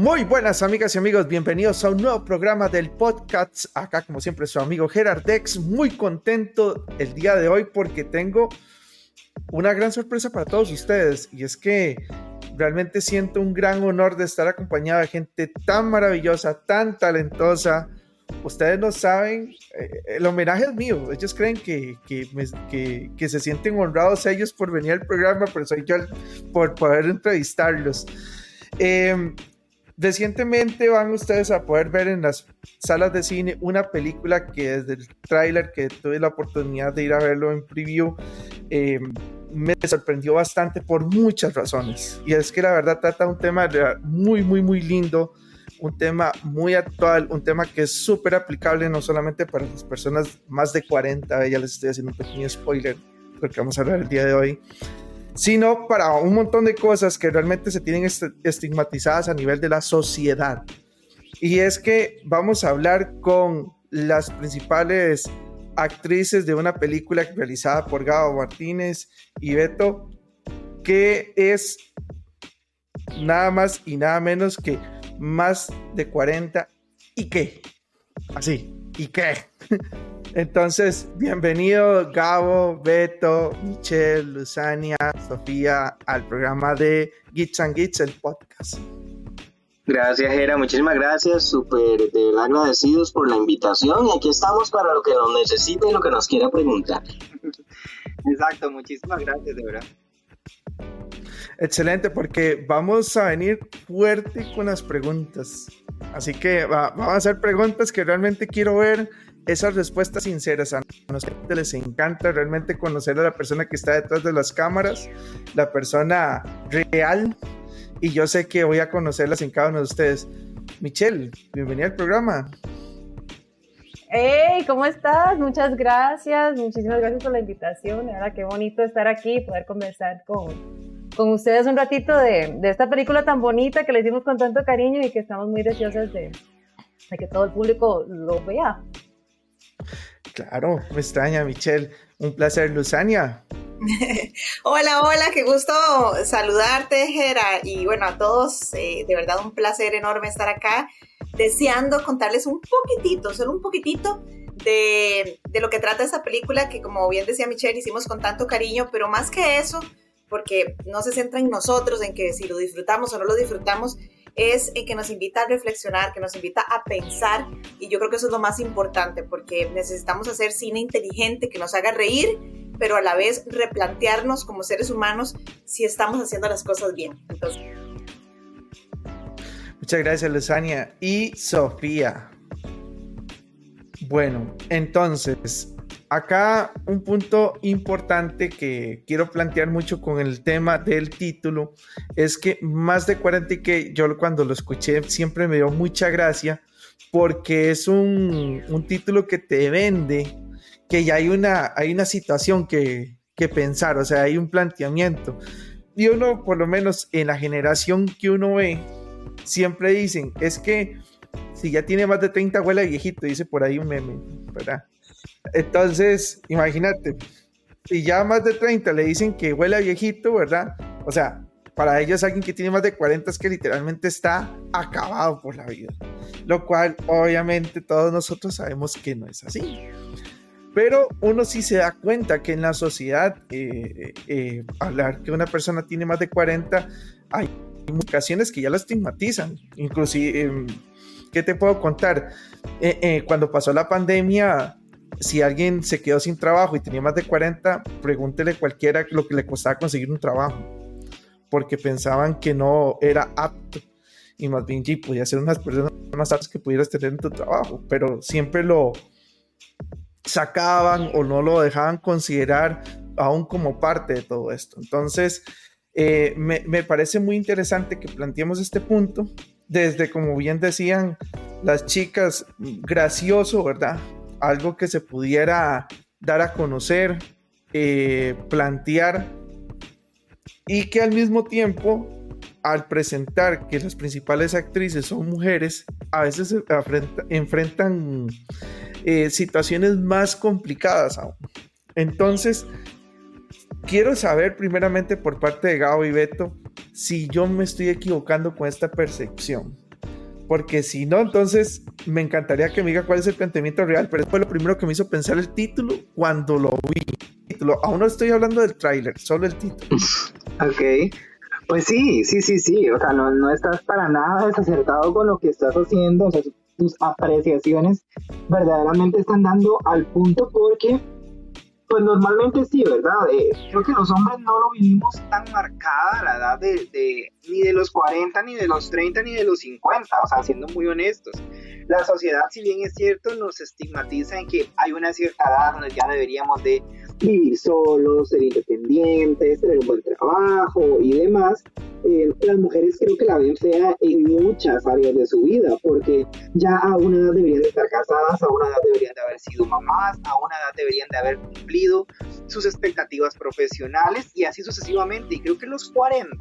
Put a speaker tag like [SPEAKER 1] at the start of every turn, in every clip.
[SPEAKER 1] Muy buenas amigas y amigos, bienvenidos a un nuevo programa del podcast. Acá como siempre su amigo Gerard Dex, muy contento el día de hoy porque tengo una gran sorpresa para todos ustedes y es que realmente siento un gran honor de estar acompañado de gente tan maravillosa, tan talentosa. Ustedes no saben, eh, el homenaje es mío. Ellos creen que, que, que, se sienten honrados ellos por venir al programa, pero soy yo por poder entrevistarlos. Eh, Recientemente van ustedes a poder ver en las salas de cine una película que desde el tráiler que tuve la oportunidad de ir a verlo en preview eh, me sorprendió bastante por muchas razones. Y es que la verdad trata un tema muy, muy, muy lindo, un tema muy actual, un tema que es súper aplicable no solamente para las personas más de 40, ya les estoy haciendo un pequeño spoiler lo vamos a hablar el día de hoy, sino para un montón de cosas que realmente se tienen estigmatizadas a nivel de la sociedad. Y es que vamos a hablar con las principales actrices de una película realizada por Gabo Martínez y Beto, que es nada más y nada menos que más de 40 y qué. Así, y qué. Entonces, bienvenido Gabo, Beto, Michelle, Luzania, Sofía al programa de Gits and Gits, el podcast.
[SPEAKER 2] Gracias, Gera, muchísimas gracias, súper de verdad agradecidos por la invitación y aquí estamos para lo que nos necesite y lo que nos quiera preguntar.
[SPEAKER 3] Exacto, muchísimas gracias, de verdad.
[SPEAKER 1] Excelente, porque vamos a venir fuerte con las preguntas. Así que vamos a hacer preguntas que realmente quiero ver esas respuestas sinceras. A nosotros les encanta realmente conocer a la persona que está detrás de las cámaras, la persona real. Y yo sé que voy a conocerlas en cada uno de ustedes. Michelle, bienvenida al programa.
[SPEAKER 4] Hey, ¿cómo estás? Muchas gracias, muchísimas gracias por la invitación. Ahora qué bonito estar aquí y poder conversar con, con ustedes un ratito de, de, esta película tan bonita que le hicimos con tanto cariño y que estamos muy deseosas de, de que todo el público lo vea.
[SPEAKER 1] Claro, me extraña, Michelle. Un placer, Luzania.
[SPEAKER 5] hola, hola, qué gusto saludarte, Jera. Y bueno, a todos, eh, de verdad un placer enorme estar acá, deseando contarles un poquitito, solo un poquitito de, de, lo que trata esta película, que como bien decía Michelle, hicimos con tanto cariño, pero más que eso, porque no se centra en nosotros, en que si lo disfrutamos o no lo disfrutamos, es en que nos invita a reflexionar, que nos invita a pensar y yo creo que eso es lo más importante porque necesitamos hacer cine inteligente que nos haga reír, pero a la vez replantearnos como seres humanos si estamos haciendo las cosas bien.
[SPEAKER 1] Muchas gracias, Luzania. Y Sofía. Bueno, entonces, acá un punto importante que quiero plantear mucho con el tema del título es que más de 40 y que yo cuando lo escuché siempre me dio mucha gracia porque es un, un título que te vende que ya hay una, hay una situación que, que pensar, o sea, hay un planteamiento. Y uno, por lo menos en la generación que uno ve, siempre dicen, es que si ya tiene más de 30 huele viejito, dice por ahí un meme, ¿verdad? Entonces, imagínate, si ya más de 30 le dicen que huele a viejito, ¿verdad? O sea, para ellos alguien que tiene más de 40 es que literalmente está acabado por la vida. Lo cual obviamente todos nosotros sabemos que no es así. Pero uno sí se da cuenta que en la sociedad eh, eh, hablar que una persona tiene más de 40, hay ocasiones que ya lo estigmatizan. Inclusive, em, ¿qué te puedo contar? Eh, cuando pasó la pandemia, si alguien se quedó sin trabajo y tenía más de 40, pregúntele cualquiera lo que le costaba conseguir un trabajo, porque pensaban que no era apto y más bien sí, podía ser unas personas más aptas que pudieras tener en tu trabajo, pero siempre lo sacaban o no lo dejaban considerar aún como parte de todo esto. Entonces, eh, me, me parece muy interesante que planteemos este punto desde, como bien decían las chicas, gracioso, ¿verdad? Algo que se pudiera dar a conocer, eh, plantear y que al mismo tiempo, al presentar que las principales actrices son mujeres, a veces enfrentan eh, situaciones más complicadas aún. Entonces, quiero saber primeramente por parte de Gabo y Beto si yo me estoy equivocando con esta percepción. Porque si no, entonces me encantaría que me diga cuál es el planteamiento real, pero fue lo primero que me hizo pensar el título cuando lo vi. Aún no estoy hablando del tráiler, solo el título.
[SPEAKER 3] ok. Pues sí, sí, sí, sí. O sea, no, no estás para nada desacertado con lo que estás haciendo. O sea, tus apreciaciones verdaderamente están dando al punto porque pues normalmente sí, ¿verdad? Eh, creo que los hombres no lo vivimos tan marcada la edad de, de, ni de los 40, ni de los 30, ni de los 50, o sea, siendo muy honestos. La sociedad, si bien es cierto, nos estigmatiza en que hay una cierta edad donde ya deberíamos de vivir solos, ser independientes, tener un buen trabajo y demás, eh, las mujeres creo que la ven fea en muchas áreas de su vida, porque ya a una edad deberían de estar casadas, a una edad deberían de haber sido mamás, a una edad deberían de haber cumplido sus expectativas profesionales y así sucesivamente. Y creo que los 40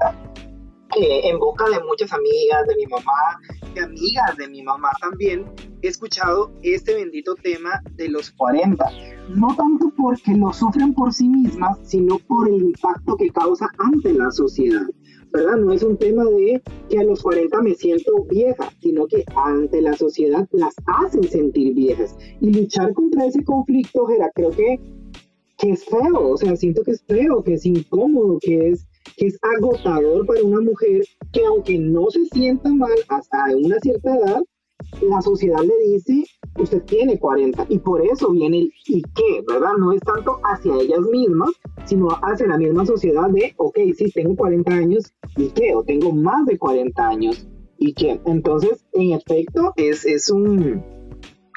[SPEAKER 3] en boca de muchas amigas de mi mamá, de amigas de mi mamá también, he escuchado este bendito tema de los 40. No tanto porque lo sufren por sí mismas, sino por el impacto que causa ante la sociedad. ¿verdad? No es un tema de que a los 40 me siento vieja, sino que ante la sociedad las hacen sentir viejas. Y luchar contra ese conflicto, Gera, creo que, que es feo, o sea, siento que es feo, que es incómodo, que es que es agotador para una mujer que aunque no se sienta mal hasta una cierta edad, la sociedad le dice, usted tiene 40 y por eso viene el y qué, ¿verdad? No es tanto hacia ellas mismas, sino hacia la misma sociedad de, ok, sí, tengo 40 años y qué, o tengo más de 40 años y qué. Entonces, en efecto, es, es un,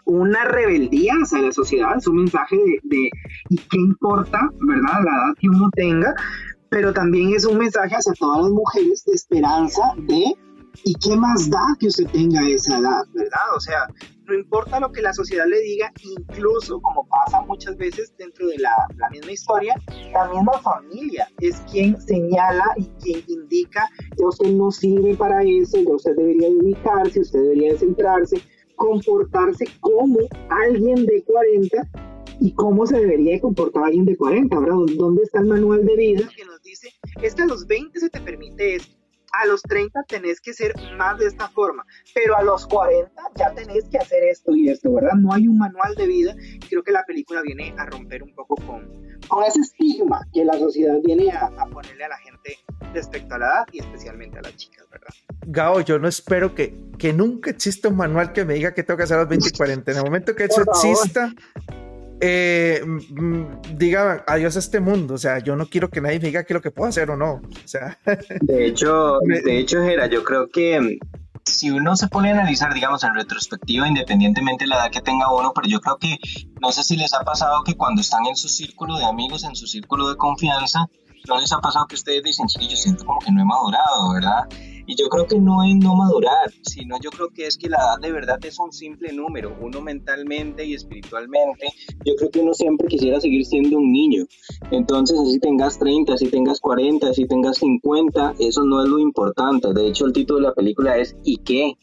[SPEAKER 3] una rebeldía hacia la sociedad, es un mensaje de, de ¿y qué importa, ¿verdad? La edad que uno tenga, pero también es un mensaje hacia todas las mujeres de esperanza de ¿y qué más da que usted tenga esa edad, verdad? O sea, no importa lo que la sociedad le diga, incluso como pasa muchas veces dentro de la, la misma historia, la misma familia es quien señala y quien indica que usted no sirve para eso, que usted debería dedicarse, usted debería centrarse, comportarse como alguien de 40 y cómo se debería comportar alguien de 40, ¿verdad? ¿Dónde está el manual de vida que nos dice, es que a los 20 se te permite esto, a los 30 tenés que ser más de esta forma, pero a los 40 ya tenés que hacer esto y esto, ¿verdad? No hay un manual de vida. Creo que la película viene a romper un poco con, con ese estigma que la sociedad viene a, a ponerle a la gente respecto a la edad y especialmente a las chicas, ¿verdad?
[SPEAKER 1] Gao, yo no espero que, que nunca exista un manual que me diga que tengo que hacer a los 20 y 40. En el momento que eso exista, eh, diga adiós a este mundo. O sea, yo no quiero que nadie me diga qué es lo que puedo hacer o no. O sea,
[SPEAKER 2] de hecho, de hecho, Gera, yo creo que mm, si uno se pone a analizar, digamos, en retrospectiva, independientemente de la edad que tenga uno, pero yo creo que no sé si les ha pasado que cuando están en su círculo de amigos, en su círculo de confianza, no les ha pasado que ustedes dicen, sí, yo siento como que no he madurado, ¿verdad? Y yo creo que no es no madurar, sino yo creo que es que la edad de verdad es un simple número, uno mentalmente y espiritualmente. Yo creo que uno siempre quisiera seguir siendo un niño. Entonces, así tengas 30, así tengas 40, así tengas 50, eso no es lo importante. De hecho, el título de la película es ¿y qué?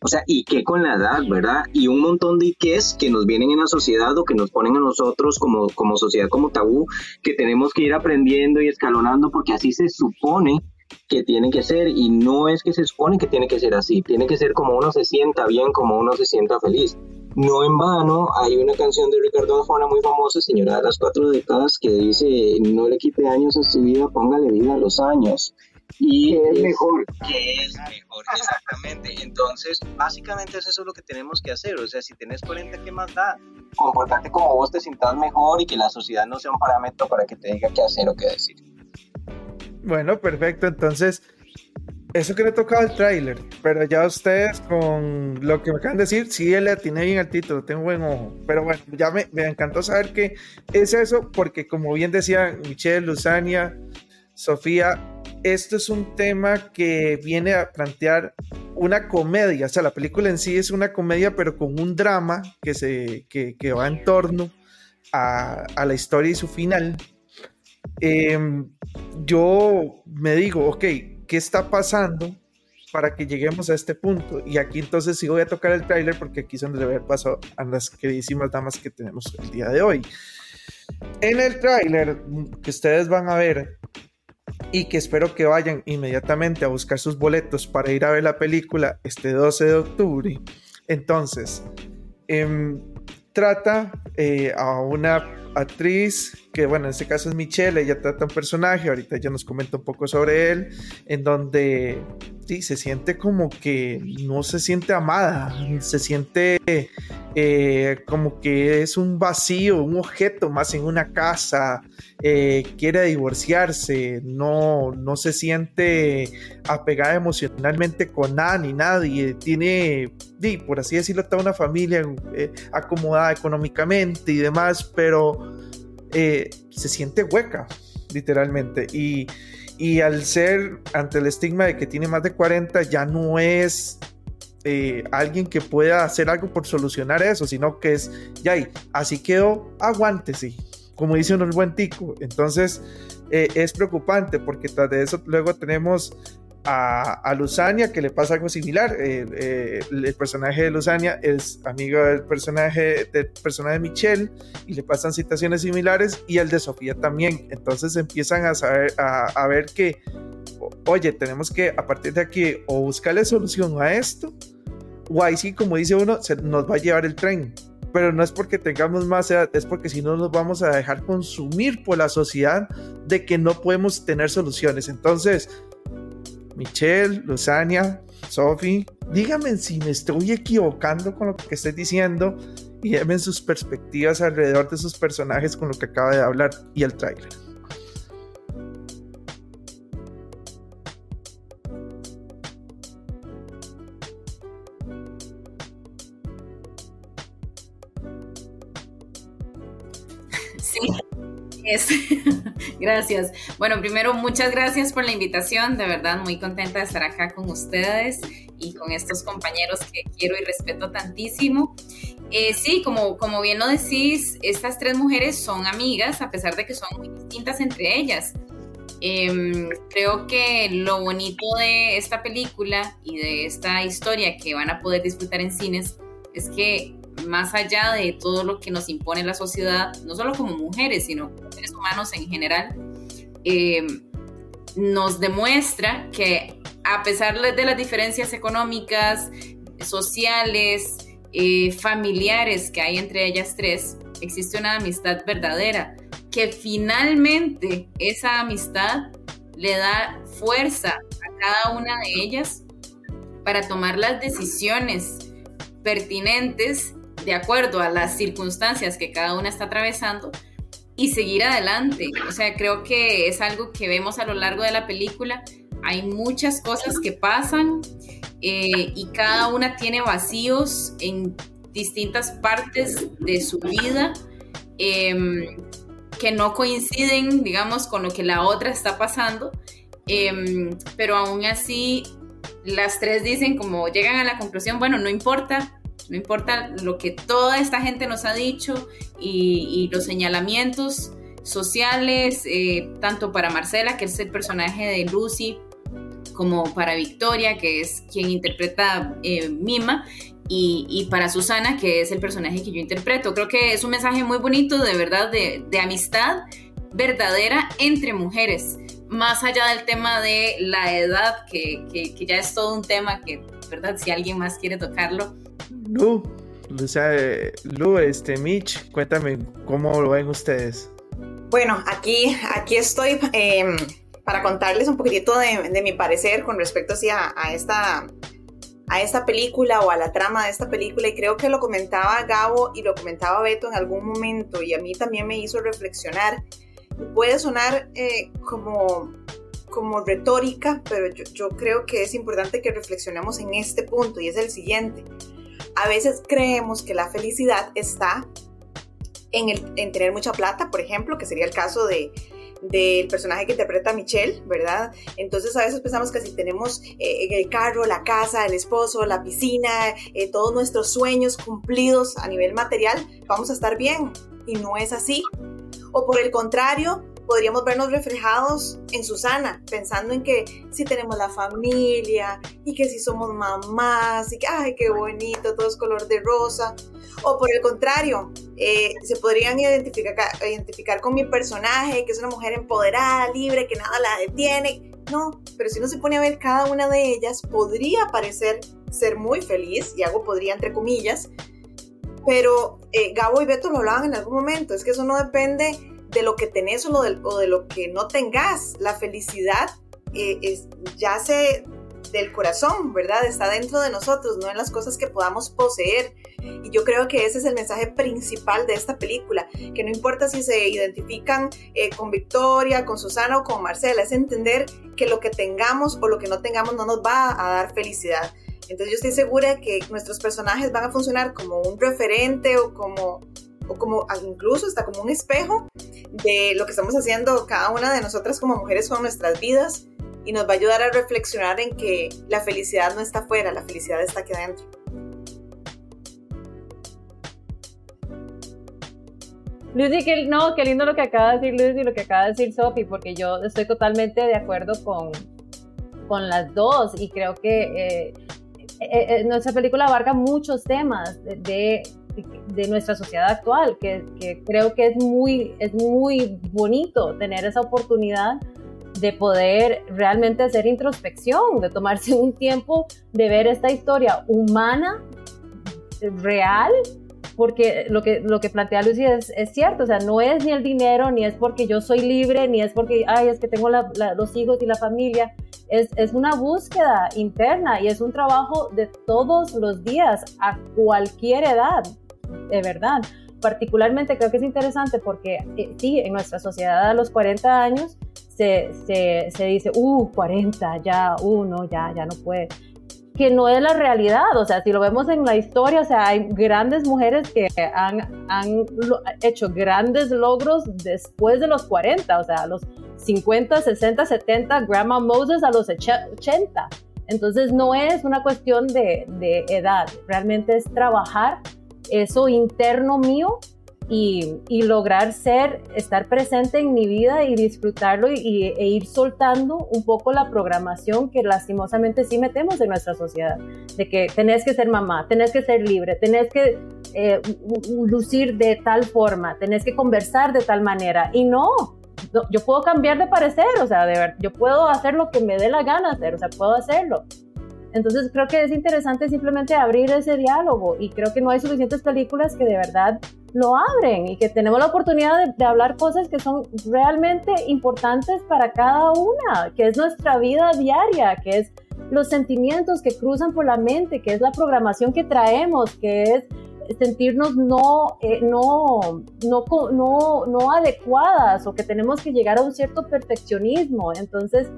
[SPEAKER 2] O sea, ¿y qué con la edad, verdad? Y un montón de qués que nos vienen en la sociedad o que nos ponen a nosotros como, como sociedad, como tabú, que tenemos que ir aprendiendo y escalonando porque así se supone que tiene que ser y no es que se supone que tiene que ser así, tiene que ser como uno se sienta bien, como uno se sienta feliz. No en vano, hay una canción de Ricardo Arjona muy famosa, Señora de las Cuatro Décadas, que dice, no le quite años a su vida, póngale vida a los años. Y
[SPEAKER 3] es, es mejor.
[SPEAKER 2] Que es mejor, exactamente. Entonces, básicamente es eso lo que tenemos que hacer. O sea, si tenés 40, ¿qué más da? Comportarte como vos te sientas mejor y que la sociedad no sea un parámetro para que te diga qué hacer o qué decir.
[SPEAKER 1] Bueno, perfecto. Entonces, eso que le tocaba el tráiler, pero ya ustedes con lo que me acaban de decir, sí le atiné bien al título, tengo buen ojo. Pero bueno, ya me, me encantó saber que es eso, porque como bien decía Michelle, Luzania, Sofía, esto es un tema que viene a plantear una comedia, o sea, la película en sí es una comedia, pero con un drama que, se, que, que va en torno a, a la historia y su final. Eh, yo me digo, ok, ¿qué está pasando para que lleguemos a este punto? Y aquí entonces sí voy a tocar el tráiler porque aquí son de ver paso a las queridísimas damas que tenemos el día de hoy. En el tráiler que ustedes van a ver, y que espero que vayan inmediatamente a buscar sus boletos para ir a ver la película este 12 de octubre. Entonces, em, trata eh, a una actriz que, bueno, en este caso es Michelle, ella trata un personaje, ahorita ya nos comenta un poco sobre él, en donde sí, se siente como que no se siente amada, se siente eh, como que es un vacío, un objeto más en una casa, eh, quiere divorciarse, no, no se siente apegada emocionalmente con nada ni nadie, tiene, por así decirlo, toda una familia eh, acomodada económicamente y demás, pero se siente hueca, literalmente, y y al ser ante el estigma de que tiene más de 40, ya no es eh, alguien que pueda hacer algo por solucionar eso, sino que es, ya, así quedó, aguántese, como dice uno el buen tico. Entonces, eh, es preocupante porque tras de eso luego tenemos a, a Luzania, que le pasa algo similar. Eh, el personaje de Luzania es amigo del personaje, del personaje de Michelle y le pasan situaciones similares y el de Sofía también. Entonces empiezan a, saber, a, ver que, oye, tenemos que a partir de aquí o buscarle solución a esto o ahí sí, como dice uno, se nos va a llevar el tren. Pero no es porque tengamos más edad, es porque si no nos vamos a dejar consumir por la sociedad de que no podemos tener soluciones. Entonces, Michelle, Luzania, Sophie, díganme si me estoy equivocando con lo que estoy diciendo y denme sus perspectivas alrededor de sus personajes con lo que acaba de hablar y el tráiler.
[SPEAKER 6] gracias. Bueno, primero, muchas gracias por la invitación. De verdad, muy contenta de estar acá con ustedes y con estos compañeros que quiero y respeto tantísimo. Eh, sí, como, como bien lo decís, estas tres mujeres son amigas, a pesar de que son muy distintas entre ellas. Em, creo que lo bonito de esta película y de esta historia que van a poder disfrutar en cines es que más allá de todo lo que nos impone la sociedad, no solo como mujeres, sino como seres humanos en general, eh, nos demuestra que a pesar de las diferencias económicas, sociales, eh, familiares que hay entre ellas tres, existe una amistad verdadera, que finalmente esa amistad le da fuerza a cada una de ellas para tomar las decisiones pertinentes de acuerdo a las circunstancias que cada una está atravesando y seguir adelante. O sea, creo que es algo que vemos a lo largo de la película. Hay muchas cosas que pasan eh, y cada una tiene vacíos en distintas partes de su vida em, que no coinciden, digamos, con lo que la otra está pasando. Em, pero aún así, las tres dicen como llegan a la conclusión, bueno, no importa, no importa lo que toda esta gente nos ha dicho y, los señalamientos sociales, eh, tanto para Marcela, que es el personaje de Lucy, como para Victoria, que es quien interpreta eh, Mima, y, para Susana, que es el personaje que yo interpreto. Creo que es un mensaje muy bonito, de verdad, de, amistad verdadera entre mujeres, más allá del tema de la edad, que, que ya es todo un tema que, ¿verdad? Si alguien más quiere tocarlo,
[SPEAKER 1] Lu, Lu, este, Mitch, cuéntame cómo lo ven ustedes.
[SPEAKER 5] Bueno, aquí, aquí estoy em, para contarles un poquitito de, mi parecer con respecto a, esta, a esta película o a la trama de esta película y creo que lo comentaba Gabo y lo comentaba Beto en algún momento y a mí también me hizo reflexionar. Puede sonar eh, como, como retórica, pero yo, yo creo que es importante que reflexionemos en este punto y es el siguiente. A veces creemos que la felicidad está en, tener mucha plata, por ejemplo, que sería el caso de, del personaje que interpreta Michelle, ¿verdad? Entonces a veces pensamos que si tenemos eh, el carro, la casa, el esposo, la piscina, eh, todos nuestros sueños cumplidos a nivel material, vamos a estar bien. Y no es así. O por el contrario, podríamos vernos reflejados en Susana, pensando en que si tenemos la familia y que si somos mamás y que, ay, qué bonito, todo es color de rosa. O por el contrario, eh, se podrían identificar, identificar con mi personaje, que es una mujer empoderada, libre, que nada la detiene. No, pero si uno se pone a ver cada una de ellas, podría parecer ser muy feliz, y hago podría entre comillas, pero eh, Gabo y Beto lo hablaban en algún momento, es que eso no depende de lo que tenés o, de lo que no tengas. La felicidad eh, es, ya se del corazón, ¿verdad? Está dentro de nosotros, no en las cosas que podamos poseer. Y yo creo que ese es el mensaje principal de esta película, que no importa si se identifican eh, con Victoria, con Susana o con Marcela, es entender que lo que tengamos o lo que no tengamos no nos va a dar felicidad. Entonces yo estoy segura que nuestros personajes van a funcionar como un referente o como o como incluso hasta como un espejo de lo que estamos haciendo cada una de nosotras como mujeres con nuestras vidas y nos va a ayudar a reflexionar en que la felicidad no está afuera, la felicidad está aquí adentro.
[SPEAKER 4] Lucy, qué, no, qué lindo lo que acaba de decir Lucy y lo que acaba de decir Sophie, porque yo estoy totalmente de acuerdo con, con las dos y creo que eh, eh, eh, nuestra película abarca muchos temas de, nuestra sociedad actual, que, creo que es muy, es muy bonito tener esa oportunidad de poder realmente hacer introspección, de tomarse un tiempo de ver esta historia humana, real, porque lo que, lo que plantea Lucy es, es, cierto, o sea, no es ni el dinero, ni es porque yo soy libre, ni es porque, ay, es que tengo los hijos y la familia, es, es, una búsqueda interna y es un trabajo de todos los días, a cualquier edad, de verdad. Particularmente creo que es interesante porque eh, sí, en nuestra sociedad a los 40 años se, se, se dice, uh, 40, ya, uh, no, ya, ya no puede que no es la realidad, o sea, si lo vemos en la historia, o sea, hay grandes mujeres que han, han hecho grandes logros después de los 40, o sea, a los 50, 60, 70, Grandma Moses a los 80. Entonces no es una cuestión de, de edad, realmente es trabajar eso interno mío y, lograr ser, estar presente en mi vida y disfrutarlo y, e ir soltando un poco la programación que lastimosamente sí metemos en nuestra sociedad, de que tenés que ser mamá, tenés que ser libre, tenés que eh, lucir de tal forma, tenés que conversar de tal manera y no, yo puedo cambiar de parecer, o sea, de ver, yo puedo hacer lo que me dé la gana hacer, o sea, puedo hacerlo. Entonces creo que es interesante simplemente abrir ese diálogo y creo que no hay suficientes películas que de verdad lo abren y que tenemos la oportunidad de, hablar cosas que son realmente importantes para cada una, que es nuestra vida diaria, que es los sentimientos que cruzan por la mente, que es la programación que traemos, que es sentirnos no, eh, no, no, no, no adecuadas o que tenemos que llegar a un cierto perfeccionismo. Entonces,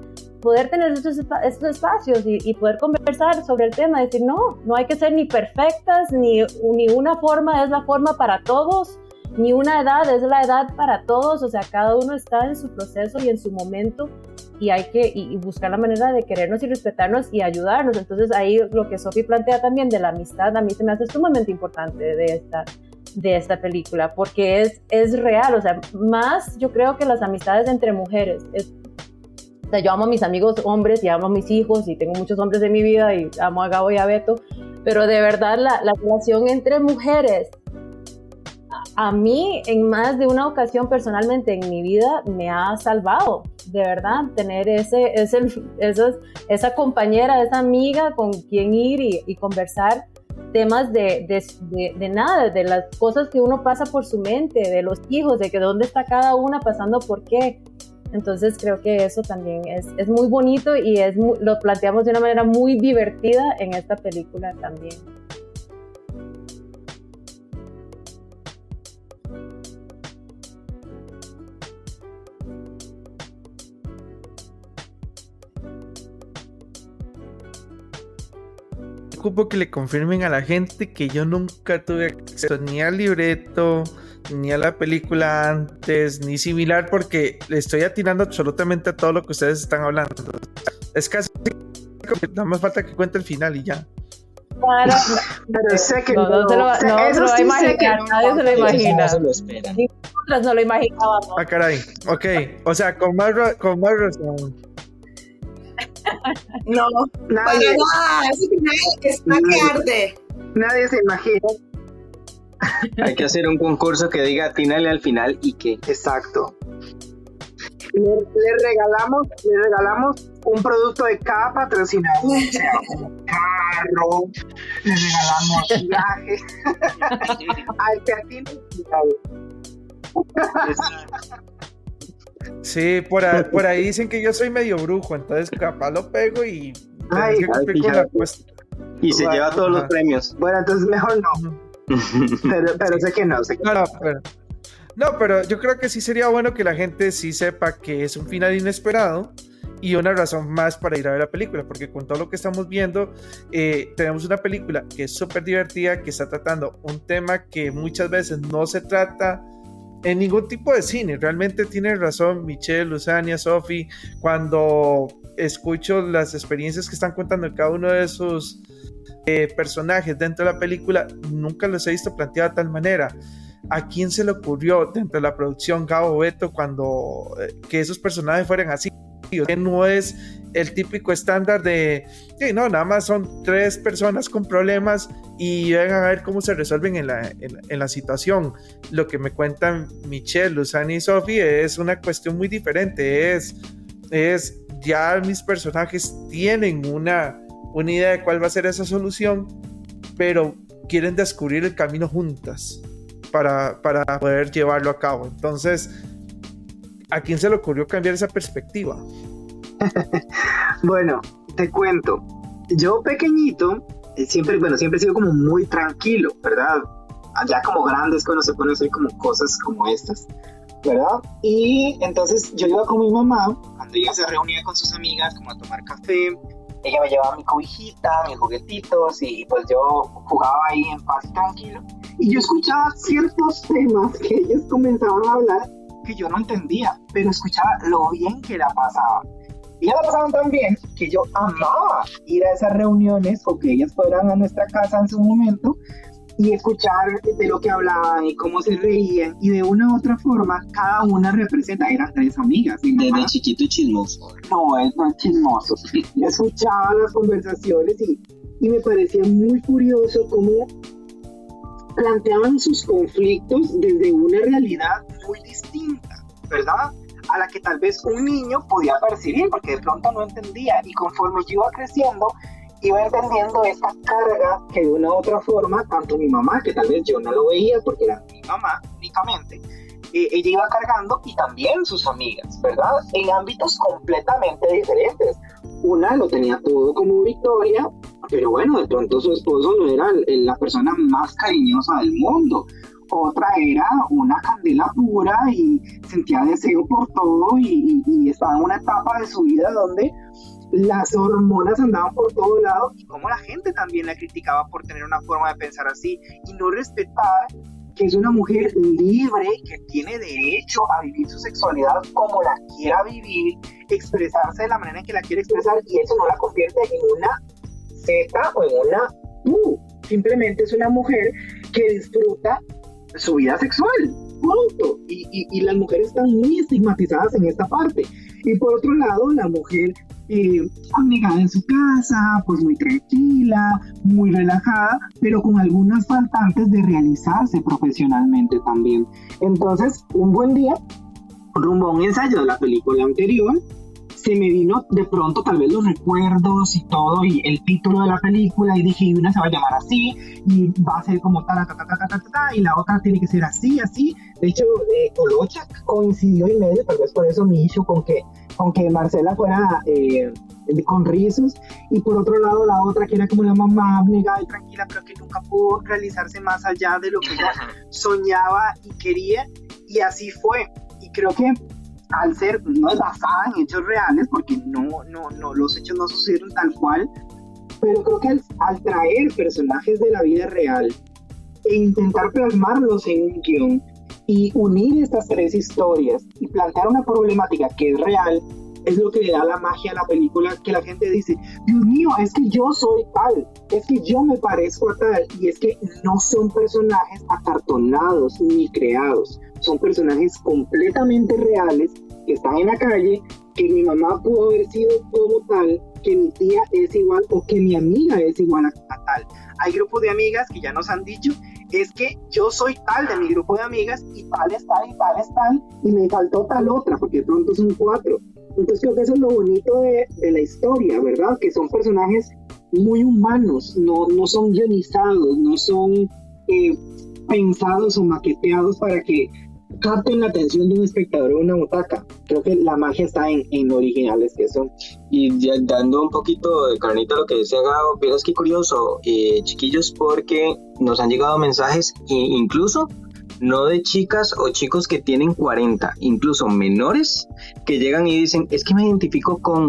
[SPEAKER 4] poder tener estos, espacios y, poder conversar sobre el tema, decir, no, no hay que ser ni perfectas, ni, ni una forma es la forma para todos, ni una edad es la edad para todos, o sea, cada uno está en su proceso y en su momento y hay que y buscar la manera de querernos y respetarnos y ayudarnos. Entonces ahí lo que Sophie plantea también de la amistad a mí se me hace sumamente importante de esta, de esta película porque es, es real, o sea, más yo creo que las amistades entre mujeres. Es, o sea, yo amo a mis amigos hombres y amo a mis hijos y tengo muchos hombres en mi vida y amo a Gabo y a Beto, pero de verdad la, la relación entre mujeres a mí en más de una ocasión personalmente en mi vida me ha salvado, de verdad, tener ese, ese, esa compañera, esa amiga con quien ir y, conversar temas de, de, de, nada, de las cosas que uno pasa por su mente, de los hijos, de que dónde está cada una pasando por qué. Entonces creo que eso también es, es muy bonito y es lo planteamos de una manera muy divertida en esta película también.
[SPEAKER 1] Ocupo que le confirmen a la gente que yo nunca tuve acceso ni al libreto, ni a la película antes, ni similar, porque le estoy atinando absolutamente a todo lo que ustedes están hablando. Es casi nada más falta que cuente el final y ya.
[SPEAKER 3] pero sé que no,
[SPEAKER 4] no, se lo, no, se lo va a imaginar, nadie se lo imagina. No se lo Nosotras no lo imaginábamos.
[SPEAKER 1] Ah, caray, ok, o sea, con más, con más razón.
[SPEAKER 5] No, nadie, para nada, ese final está que arde.
[SPEAKER 3] Nadie se imagina.
[SPEAKER 2] Hay que hacer un concurso que diga atínale al final y que.
[SPEAKER 3] Exacto. Le, regalamos, le regalamos un producto de cada patrocinador, o sea, un carro, le regalamos viajes. Al que atine
[SPEAKER 1] Sí, por, por ahí dicen que yo soy medio brujo, entonces capaz lo pego y.
[SPEAKER 3] Ay,
[SPEAKER 2] y se lleva todos los premios.
[SPEAKER 3] Bueno, entonces mejor no. pero, pero sé que no, sé que no.
[SPEAKER 1] No, pero, yo creo que sí sería bueno que la gente sí sepa que es un final inesperado y una razón más para ir a ver la película, porque con todo lo que estamos viendo, eh, tenemos una película que es súper divertida, que está tratando un tema que muchas veces no se trata en ningún tipo de cine. Realmente tiene razón Michelle, Luzania, Sophie, cuando escucho las experiencias que están contando cada uno de esos eh, personajes dentro de la película, nunca los he visto planteado de tal manera. ¿A quién se le ocurrió dentro de la producción Gabo Beto cuando eh, que esos personajes fueran así? Que no es el típico estándar de, que no, nada más son tres personas con problemas y vengan a ver cómo se resuelven en la, en, la situación. Lo que me cuentan Michelle, Luzani y Sophie es una cuestión muy diferente. Es, es ya mis personajes tienen una, una idea de cuál va a ser esa solución, pero quieren descubrir el camino juntas para, para poder llevarlo a cabo. Entonces, ¿a quién se le ocurrió cambiar esa perspectiva?
[SPEAKER 3] bueno, te cuento. Yo pequeñito, eh, siempre, bueno, siempre he sido como muy tranquilo, ¿verdad? Allá como grandes cuando se pueden hacer como cosas como estas, ¿verdad? Y entonces yo iba con mi mamá, cuando ella se reunía con sus amigas, como a tomar café, ella me llevaba mi cobijita, mis juguetitos y pues yo jugaba ahí en paz y tranquilo. Y yo escuchaba ciertos temas que ellos comenzaban a hablar que yo no entendía, pero escuchaba lo bien que la pasaba. Y ya la pasaban tan bien que yo amaba ir a esas reuniones o que ellas fueran a nuestra casa en su momento y escuchar de lo que hablaban y cómo se reían y de una u otra forma cada una representa, eran tres amigas.
[SPEAKER 2] Desde chiquito y chismoso.
[SPEAKER 3] No, es no chismoso. Escuchaba las conversaciones y, y me parecía muy curioso cómo planteaban sus conflictos desde una realidad muy distinta, ¿verdad? A la que tal vez un niño podía percibir porque de pronto no entendía y conforme yo iba creciendo iba entendiendo esta carga que de una u otra forma, tanto mi mamá, que tal vez yo no lo veía porque era mi mamá únicamente, eh, ella iba cargando y también sus amigas, ¿verdad? En ámbitos completamente diferentes. Una lo tenía todo como Victoria, pero bueno, de pronto su esposo no era la persona más cariñosa del mundo. Otra era una candela pura y sentía deseo por todo y, y estaba en una etapa de su vida donde las hormonas andaban por todo lado y como la gente también la criticaba por tener una forma de pensar así y no respetar que es una mujer libre, que tiene derecho a vivir su sexualidad como la quiera vivir, expresarse de la manera en que la quiere expresar y eso no la convierte en una Z o en una U. Simplemente es una mujer que disfruta su vida sexual. Punto. Y, y, las mujeres están muy estigmatizadas en esta parte. Y por otro lado, la mujer eh, abnegada en su casa, pues muy tranquila, muy relajada, pero con algunas faltantes de realizarse profesionalmente también. Entonces, un buen día, rumbo a un ensayo de la película anterior, se me vino de pronto tal vez los recuerdos y todo y el título de la película y dije, una se va a llamar así y va a ser como ta ta ta ta ta ta, ta y la otra tiene que ser así, así. De hecho, eh, coincidió en medio, tal vez por eso me hizo con que, con que Marcela fuera eh, con rizos y por otro lado la otra que era como la mamá abnegada y tranquila pero que nunca pudo realizarse más allá de lo que ella soñaba y quería y así fue y creo que al ser, no es basada en hechos reales, porque no, no, no, los hechos no sucedieron tal cual, pero creo que al, traer personajes de la vida real e intentar plasmarlos en un guion y unir estas tres historias y plantear una problemática que es real, es lo que le da la magia a la película, que la gente dice, Dios mío, es que yo soy tal, es que yo me parezco a tal, y es que no son personajes acartonados ni creados, son personajes completamente reales que están en la calle, que mi mamá pudo haber sido como tal, que mi tía es igual o que mi amiga es igual a, tal. Hay grupos de amigas que ya nos han dicho, es que yo soy tal de mi grupo de amigas y tal es tal y tal es tal y me faltó tal otra, porque de pronto son cuatro. Entonces creo que eso es lo bonito de, de la historia, ¿verdad? Que son personajes muy humanos, no, no son guionizados, no son eh, pensados o maqueteados para que capten la atención de un espectador o una butaca. Creo que la magia está en, en originales que son.
[SPEAKER 2] Y ya dando un poquito de carnita a lo que decía Gabo, es que curioso, eh, chiquillos, porque nos han llegado mensajes incluso no de chicas o chicos que tienen 40, incluso menores, que llegan y dicen, es que me identifico con...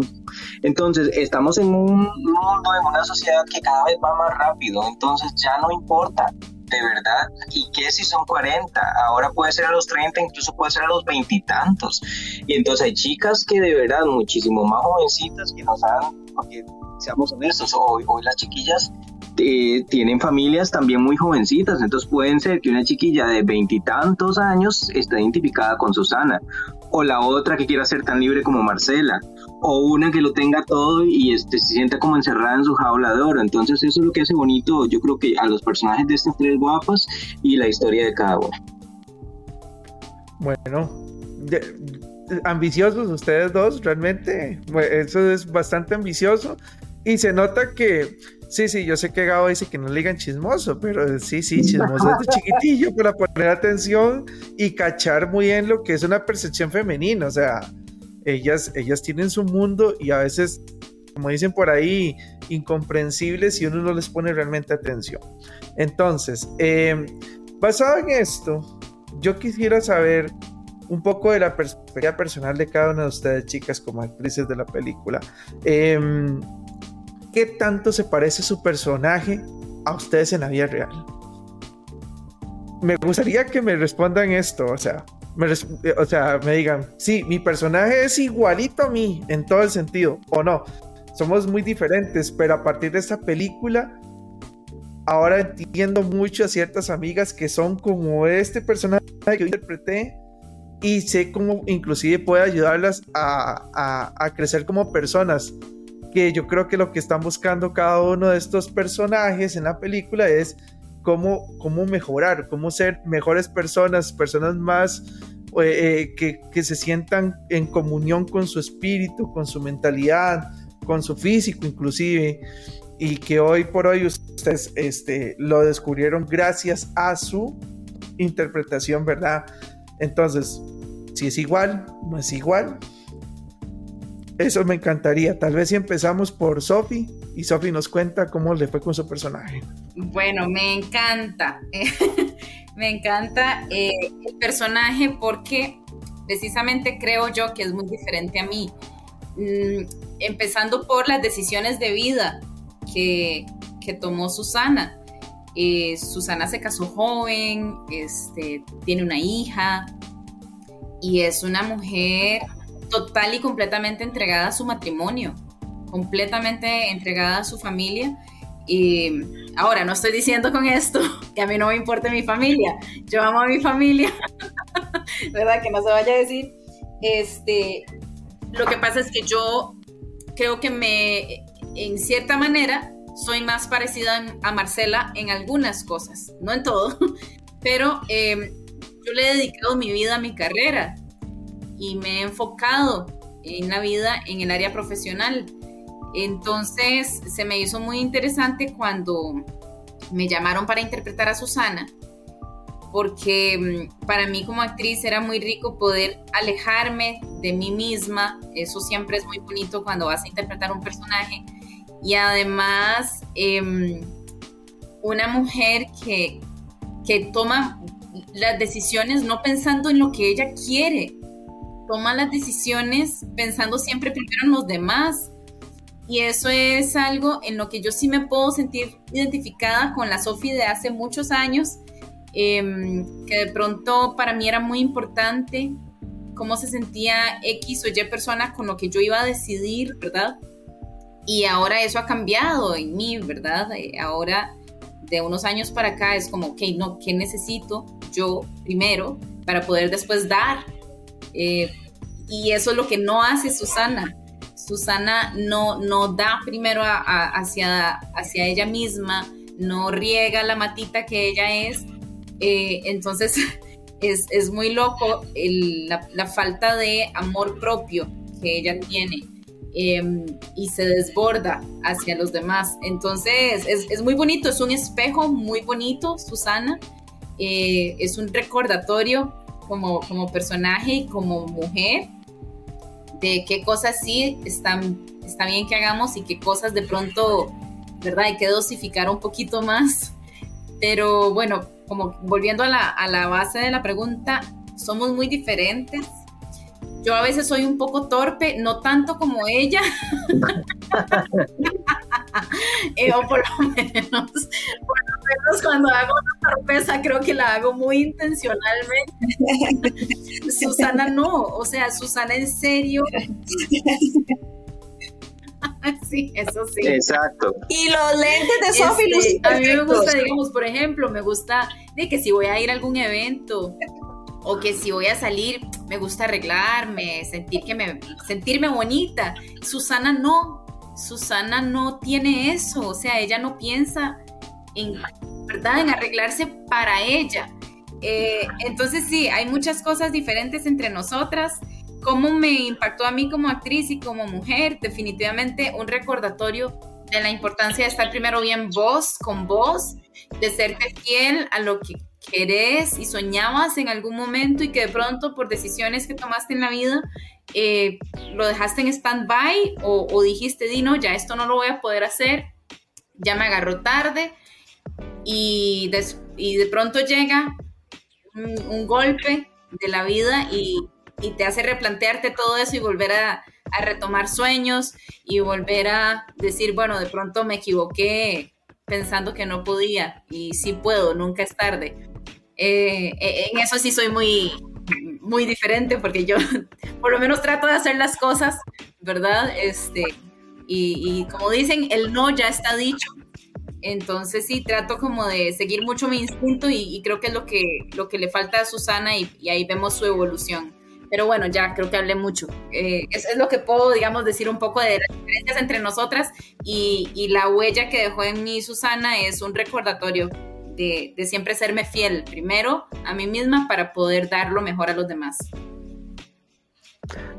[SPEAKER 2] Entonces, estamos en un mundo, en una sociedad que cada vez va más rápido, entonces ya no importa, de verdad, ¿y qué si son 40? Ahora puede ser a los 30, incluso puede ser a los veintitantos. Y, entonces hay chicas que de verdad, muchísimo más jovencitas que nos han, porque seamos honestos, hoy, hoy las chiquillas eh, tienen familias también muy jovencitas, entonces pueden ser que una chiquilla de veintitantos años esté identificada con Susana, o la otra que quiera ser tan libre como Marcela, o una que lo tenga todo y este, se sienta como encerrada en su jaula de. Entonces eso es lo que hace bonito, yo creo que a los personajes de estas tres guapas y la historia de cada una.
[SPEAKER 1] Bueno, ambiciosos ustedes dos, realmente, eso es bastante ambicioso y se nota que Sí, sí, yo sé que Gabo dice que no le digan chismoso, pero sí, sí, chismoso chiquitillo para poner atención y cachar muy bien lo que es una percepción femenina. O sea, ellas, ellas tienen su mundo y a veces, como dicen por ahí, incomprensibles si uno no les pone realmente atención. Entonces, em, basado en esto, yo quisiera saber un poco de la perspectiva personal de cada una de ustedes, chicas, como actrices de la película. Eh, ¿qué tanto se parece su personaje a ustedes en la vida real? Me gustaría que me respondan esto, o sea, me, o sea, me digan, sí, mi personaje es igualito a mí en todo el sentido, o no, somos muy diferentes, pero a partir de esta película, ahora entiendo mucho a ciertas amigas que son como este personaje que yo interpreté y sé cómo inclusive puede ayudarlas a, a crecer como personas que yo creo que lo que están buscando cada uno de estos personajes en la película es cómo, cómo mejorar, cómo ser mejores personas, personas más eh, eh, que, se sientan en comunión con su espíritu, con su mentalidad, con su físico inclusive, y que hoy por hoy ustedes este, lo descubrieron gracias a su interpretación, ¿verdad? Entonces, si es igual, no es igual, eso me encantaría. Tal vez si empezamos por Sophie y Sophie nos cuenta cómo le fue con su personaje.
[SPEAKER 6] Bueno, me encanta. me encanta eh, el personaje porque precisamente creo yo que es muy diferente a mí. Mm, empezando por las decisiones de vida que, tomó Susana. Eh, Susana se casó joven, este, tiene una hija y es una mujer total y completamente entregada a su matrimonio, completamente entregada a su familia. Y ahora, no estoy diciendo con esto que a mí no me importe mi familia. Yo amo a mi familia, ¿verdad? Que no se vaya a decir. Este, lo que pasa es que yo creo que me, en cierta manera, soy más parecida a Marcela en algunas cosas, no en todo, pero em, yo le he dedicado mi vida a mi carrera y me he enfocado en la vida en el área profesional. Entonces se me hizo muy interesante cuando me llamaron para interpretar a Susana, porque mm, para mí como actriz era muy rico poder alejarme de mí misma, eso siempre es muy bonito cuando vas a interpretar un personaje, y además em, una mujer que, que toma las decisiones no pensando en lo que ella quiere, toma las decisiones pensando siempre primero en los demás. Y eso es algo en lo que yo sí me puedo sentir identificada con la Sofi de hace muchos años, em, que de pronto para mí era muy importante cómo se sentía X o Y persona con lo que yo iba a decidir, ¿verdad? Y ahora eso ha cambiado en mí, ¿verdad? Eh, ahora, de unos años para acá, es como, ok, no, ¿qué necesito yo primero para poder después dar? Eh, y eso es lo que no hace Susana. Susana no, no da primero hacia, hacia ella misma, no riega la matita que ella es. Eh, entonces es, muy loco la, falta de amor propio que ella tiene em, y se desborda hacia los demás. Entonces es, muy bonito, es un espejo muy bonito, Susana. Eh, es un recordatorio como, como personaje y como mujer de qué cosas sí están, está bien que hagamos y qué cosas de pronto, ¿verdad? Hay que dosificar un poquito más. Pero bueno, como volviendo a la, a la base de la pregunta, somos muy diferentes. Yo a veces soy un poco torpe, no tanto como ella, eh, o por lo, menos, por lo menos cuando hago una torpeza creo que la hago muy intencionalmente. Susana no, o sea, Susana en serio sí, eso sí.
[SPEAKER 2] Exacto.
[SPEAKER 5] Y los lentes de Sophie
[SPEAKER 6] este, A mí me gusta, digamos, por ejemplo, me gusta de que si voy a ir a algún evento o que si voy a salir, me gusta arreglarme, sentir que me, sentirme bonita. Susana no, Susana no tiene eso, o sea, ella no piensa en, ¿verdad? En arreglarse para ella. Eh, entonces sí, hay muchas cosas diferentes entre nosotras cómo me impactó a mí como actriz y como mujer, definitivamente un recordatorio de la importancia de estar primero bien vos, con vos, de serte fiel a lo que querés y soñabas en algún momento y que de pronto por decisiones que tomaste en la vida eh, lo dejaste en stand-by o, dijiste, Dino, ya esto no lo voy a poder hacer, ya me agarró tarde y, y de pronto llega un golpe de la vida y y te hace replantearte todo eso y volver a, retomar sueños y volver a decir, bueno, de pronto me equivoqué pensando que no podía y sí puedo, nunca es tarde. Eh, eh, en eso sí soy muy, muy diferente porque yo por lo menos trato de hacer las cosas, ¿verdad? Este, y, como dicen, el no ya está dicho. Entonces sí, trato como de seguir mucho mi instinto y, creo que es lo que, lo que le falta a Susana y, y ahí vemos su evolución. Pero bueno, ya creo que hablé mucho. Eh, eso es lo que puedo, digamos, decir un poco de las diferencias entre nosotras y, y la huella que dejó en mí Susana es un recordatorio de, de, siempre serme fiel, primero a mí misma para poder dar lo mejor a los demás.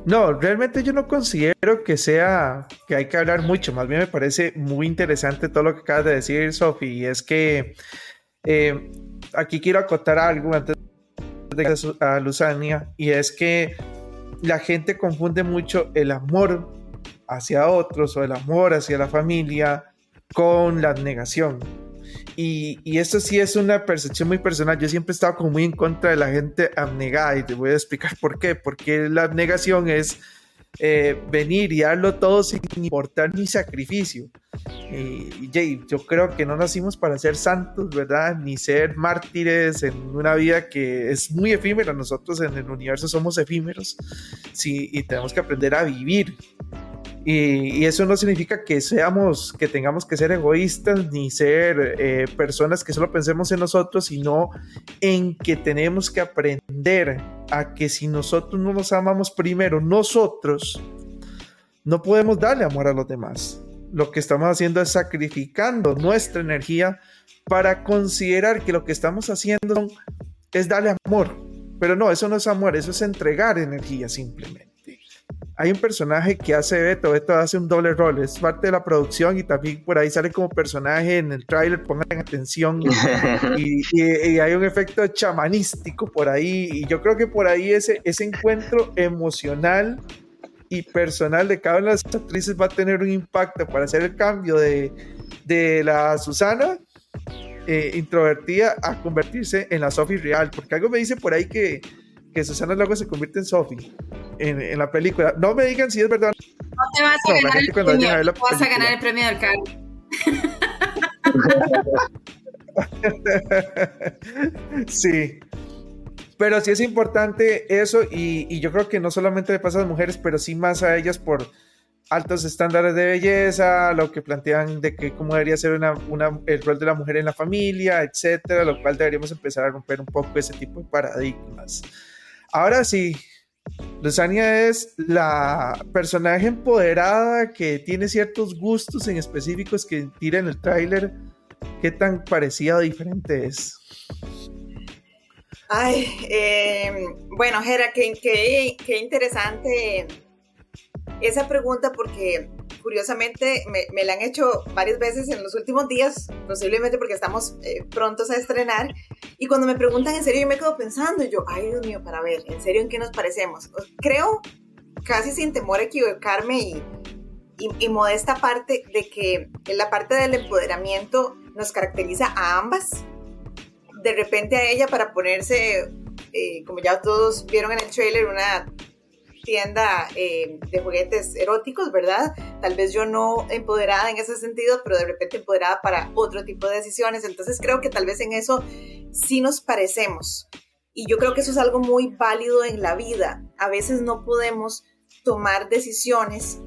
[SPEAKER 1] No, realmente yo no considero que sea que hay que hablar mucho, más bien me parece muy interesante todo lo que acabas de decir, Sofi, y es que eh, aquí quiero acotar algo antes a Luzania y es que la gente confunde mucho el amor hacia otros o el amor hacia la familia con la abnegación. Y, y, esto sí es una percepción muy personal. Yo siempre he estado como muy en contra de la gente abnegada y te voy a explicar por qué. Porque la abnegación es eh, venir y darlo todo sin importar mi sacrificio. Y, Jay, yo creo que no nacimos para ser santos, ¿verdad? Ni ser mártires en una vida que es muy efímera. Nosotros en el universo somos efímeros sí, y tenemos que aprender a vivir. Y, eso no significa que seamos, que tengamos que ser egoístas ni ser eh, personas que solo pensemos en nosotros, sino en que tenemos que aprender a que si nosotros no nos amamos primero, nosotros, no podemos darle amor a los demás. Lo que estamos haciendo es sacrificando nuestra energía para considerar que lo que estamos haciendo es darle amor. Pero no, eso no es amor, eso es entregar energía simplemente hay un personaje que hace Beto, Beto hace un doble rol, es parte de la producción y también por ahí sale como personaje en el tráiler, pongan atención, y, hay un efecto chamanístico por ahí, y yo creo que por ahí ese, ese encuentro emocional y personal de cada una de las actrices va a tener un impacto para hacer el cambio de, de la Susana eh, introvertida a convertirse en la Sophie real, porque algo me dice por ahí que que Susana luego se convierte en Sophie en, la película. No me digan si es verdad.
[SPEAKER 6] No te vas a ganar el premio, vas a ganar el premio del
[SPEAKER 1] sí. Pero sí es importante eso y, y, yo creo que no solamente le pasa a las mujeres, pero sí más a ellas por altos estándares de belleza, lo que plantean de que cómo debería ser una, una, el rol de la mujer en la familia, etcétera, lo cual deberíamos empezar a romper un poco ese tipo de paradigmas. Ahora sí, Luzania es la personaje empoderada que tiene ciertos gustos en específicos que tira en el tráiler ¿Qué tan parecida o diferente es?
[SPEAKER 5] Ay, em, bueno, Jera, qué, qué, interesante esa pregunta porque curiosamente me, la han hecho varias veces en los últimos días, posiblemente porque estamos eh, prontos a estrenar. Y cuando me preguntan en serio, yo me quedo pensando, yo, ay Dios mío, para ver, en serio, ¿en qué nos parecemos? Creo, casi sin temor a equivocarme y, y, modesta parte de que la parte del empoderamiento nos caracteriza a ambas de repente a ella para ponerse, eh, como ya todos vieron en el trailer, una tienda eh, de juguetes eróticos, ¿verdad? Tal vez yo no empoderada en ese sentido, pero de repente empoderada para otro tipo de decisiones. Entonces creo que tal vez en eso sí nos parecemos. Y yo creo que eso es algo muy válido en la vida. A veces no podemos tomar decisiones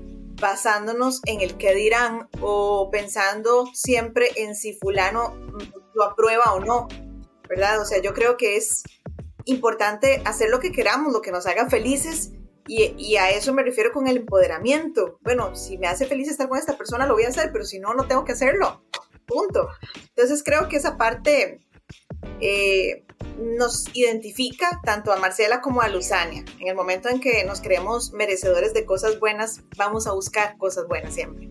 [SPEAKER 5] basándonos en el que dirán o pensando siempre en si fulano lo aprueba o no. ¿verdad? O sea, yo creo que es importante hacer lo que queramos, lo que nos haga felices y, a eso me refiero con el empoderamiento. Bueno, si me hace feliz estar con esta persona, lo voy a hacer, pero si no, no tengo que hacerlo. Punto. Entonces creo que esa parte eh, nos identifica tanto a Marcela como a Luzania. En el momento en que nos creemos merecedores de cosas buenas, vamos a buscar cosas buenas siempre.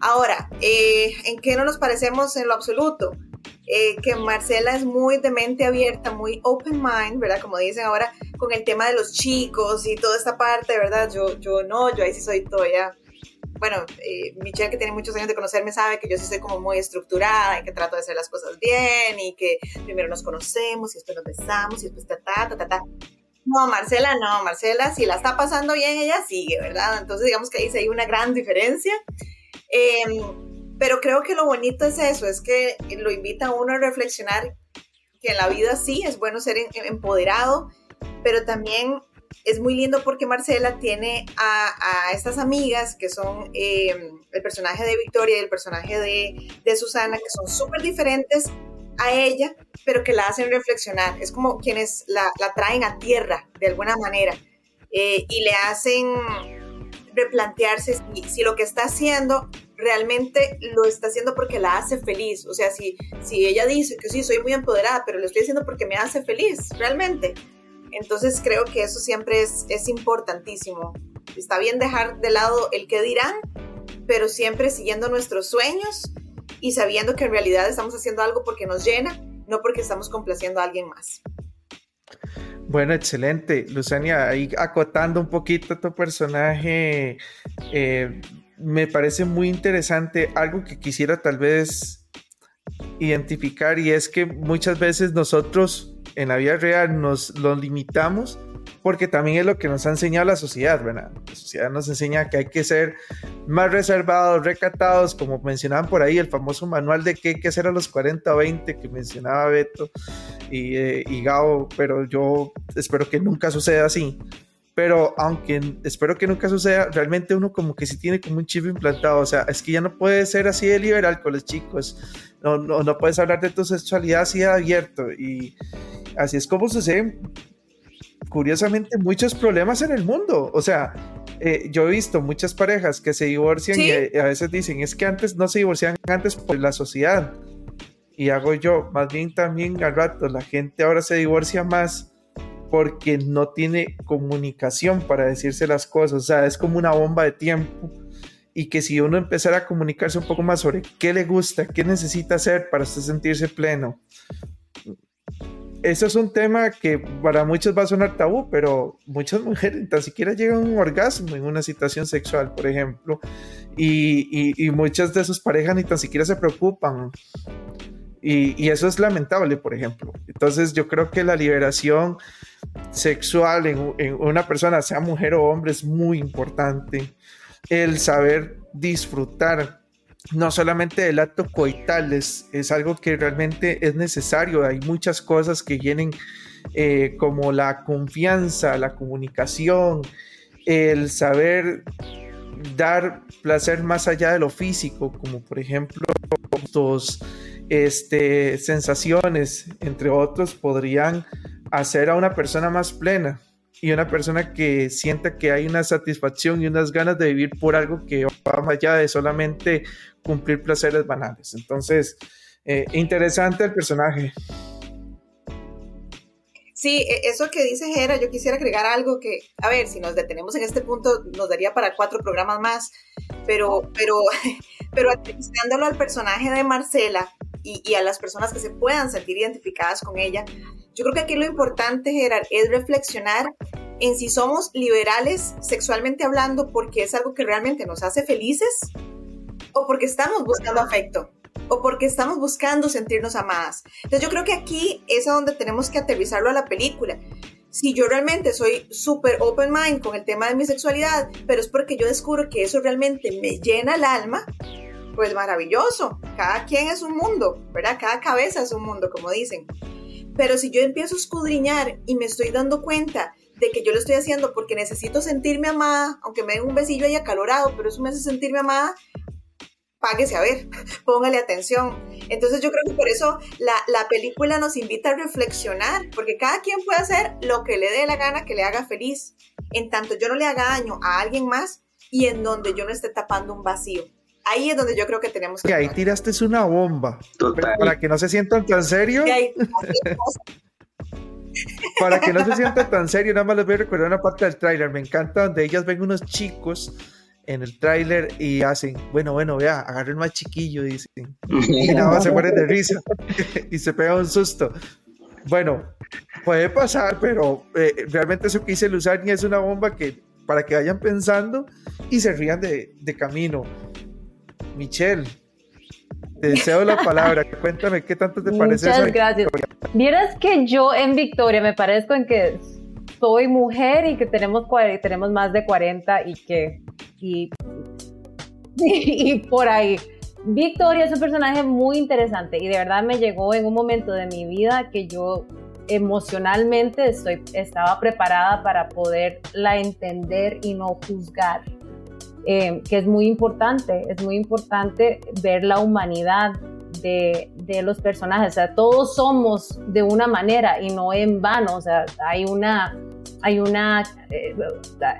[SPEAKER 5] Ahora, eh, ¿en qué no nos parecemos en lo absoluto? Eh, que Marcela es muy de mente abierta, muy open mind, ¿verdad? Como dicen ahora, con el tema de los chicos y toda esta parte, ¿verdad? Yo, yo no, yo ahí sí soy todavía bueno, eh, Michelle que tiene muchos años de conocerme sabe que yo sí soy como muy estructurada y que trato de hacer las cosas bien y que primero nos conocemos y después nos besamos y después ta, ta, ta, ta, ta. No, Marcela no, Marcela si la está pasando bien, ella sigue, ¿verdad? Entonces digamos que ahí sí hay una gran diferencia. Eh, pero creo que lo bonito es eso, es que lo invita a uno a reflexionar que en la vida sí es bueno ser empoderado, pero también es muy lindo porque Marcela tiene a, estas amigas que son em, el personaje de Victoria y el personaje de, Susana, que son súper diferentes a ella, pero que la hacen reflexionar. Es como quienes la, traen a tierra de alguna manera eh, y le hacen replantearse si lo que está haciendo realmente lo está haciendo porque la hace feliz. O sea, si, si ella dice que sí, soy muy empoderada, pero lo estoy haciendo porque me hace feliz, realmente. Entonces creo que eso siempre es, es importantísimo. Está bien dejar de lado el que dirán, pero siempre siguiendo nuestros sueños y sabiendo que en realidad estamos haciendo algo porque nos llena, no porque estamos complaciendo a alguien más.
[SPEAKER 1] Bueno, excelente. Luzania, ahí acotando un poquito tu personaje, eh, me parece muy interesante algo que quisiera tal vez identificar y es que muchas veces nosotros en la vida real nos lo limitamos porque también es lo que nos ha enseñado la sociedad, ¿verdad? La sociedad nos enseña que hay que ser más reservados, recatados, como mencionaban por ahí, el famoso manual de qué hay que hacer a los 40 o 20 que mencionaba Beto eh, y Gao, pero yo espero que nunca suceda así pero aunque espero que nunca suceda, realmente uno como que sí tiene como un chip implantado, o sea, es que ya no puedes ser así de liberal con los chicos, no, no, no puedes hablar de tu sexualidad así de abierto, y así es como suceden, curiosamente, muchos problemas en el mundo, o sea, eh, yo he visto muchas parejas que se divorcian y a, veces dicen, es que antes no se divorciaban antes por la sociedad, y hago yo, más bien también al rato, la gente ahora se divorcia más porque no tiene comunicación para decirse las cosas, o sea, es como una bomba de tiempo y que si uno empezara a comunicarse un poco más sobre qué le gusta, qué necesita hacer para sentirse pleno. Eso es un tema que para muchos va a sonar tabú, pero muchas mujeres tan siquiera llegan a un orgasmo en una situación sexual, por ejemplo, y, y muchas de sus parejas ni tan siquiera se preocupan y, eso es lamentable, por ejemplo. Entonces yo creo que la liberación sexual en, una persona, sea mujer o hombre, es muy importante. El saber disfrutar no solamente del acto coital, es, algo que realmente es necesario. Hay muchas cosas que vienen eh, como la confianza, la comunicación, el saber dar placer más allá de lo físico, como por ejemplo los este, sensaciones, entre otros, podrían hacer a una persona más plena y una persona que sienta que hay una satisfacción y unas ganas de vivir por algo que va más allá de solamente cumplir placeres banales. Entonces, Eh, interesante el personaje.
[SPEAKER 5] Sí, e, eso que dice Jera, yo quisiera agregar algo que, a ver, si nos detenemos en este punto, nos daría para cuatro programas más, pero, pero, pero al personaje de Marcela y, y, a las personas que se puedan sentir identificadas con ella, yo creo que aquí lo importante, Gerard, es reflexionar en si somos liberales sexualmente hablando porque es algo que realmente nos hace felices o porque estamos buscando afecto o porque estamos buscando sentirnos amadas. Entonces yo creo que aquí es a donde tenemos que aterrizarlo a la película. Si yo realmente soy súper open mind con el tema de mi sexualidad, pero es porque yo descubro que eso realmente me llena el alma, pues maravilloso. Cada quien es un mundo, ¿verdad? Cada cabeza es un mundo, como dicen. Pero si yo empiezo a escudriñar y me estoy dando cuenta de que yo lo estoy haciendo porque necesito sentirme amada, aunque me den un besillo ahí acalorado, pero eso me hace sentirme amada, páguese a ver, póngale atención. Entonces yo creo que por eso la, la, película nos invita a reflexionar, porque cada quien puede hacer lo que le dé la gana que le haga feliz, en tanto yo no le haga daño a alguien más y en donde yo no esté tapando un vacío. Ahí es donde yo creo que tenemos que...
[SPEAKER 1] Y ahí tiraste una bomba. Para que no se sientan tan serios. Para que no se sientan tan serios, nada más les voy a recordar una parte del tráiler. Me encanta donde ellas ven unos chicos en el tráiler y hacen, bueno, bueno, vea, agarren más chiquillo, dicen. Y nada más se mueren de risa y se pega un susto. Bueno, puede pasar, pero eh, realmente eso que hice Luzani es una bomba que para que vayan pensando y se rían de, de camino. Michelle, te deseo la palabra. Cuéntame qué tanto te parece
[SPEAKER 4] Muchas gracias. Vieras que yo en Victoria me parezco en que soy mujer y que tenemos, tenemos más de 40 y que. Y, y por ahí. Victoria es un personaje muy interesante y de verdad me llegó en un momento de mi vida que yo emocionalmente estoy, estaba preparada para poderla entender y no juzgar. Eh, que es muy importante, es muy importante ver la humanidad de, de, los personajes, o sea, todos somos de una manera y no en vano, o sea, hay una, hay una, eh,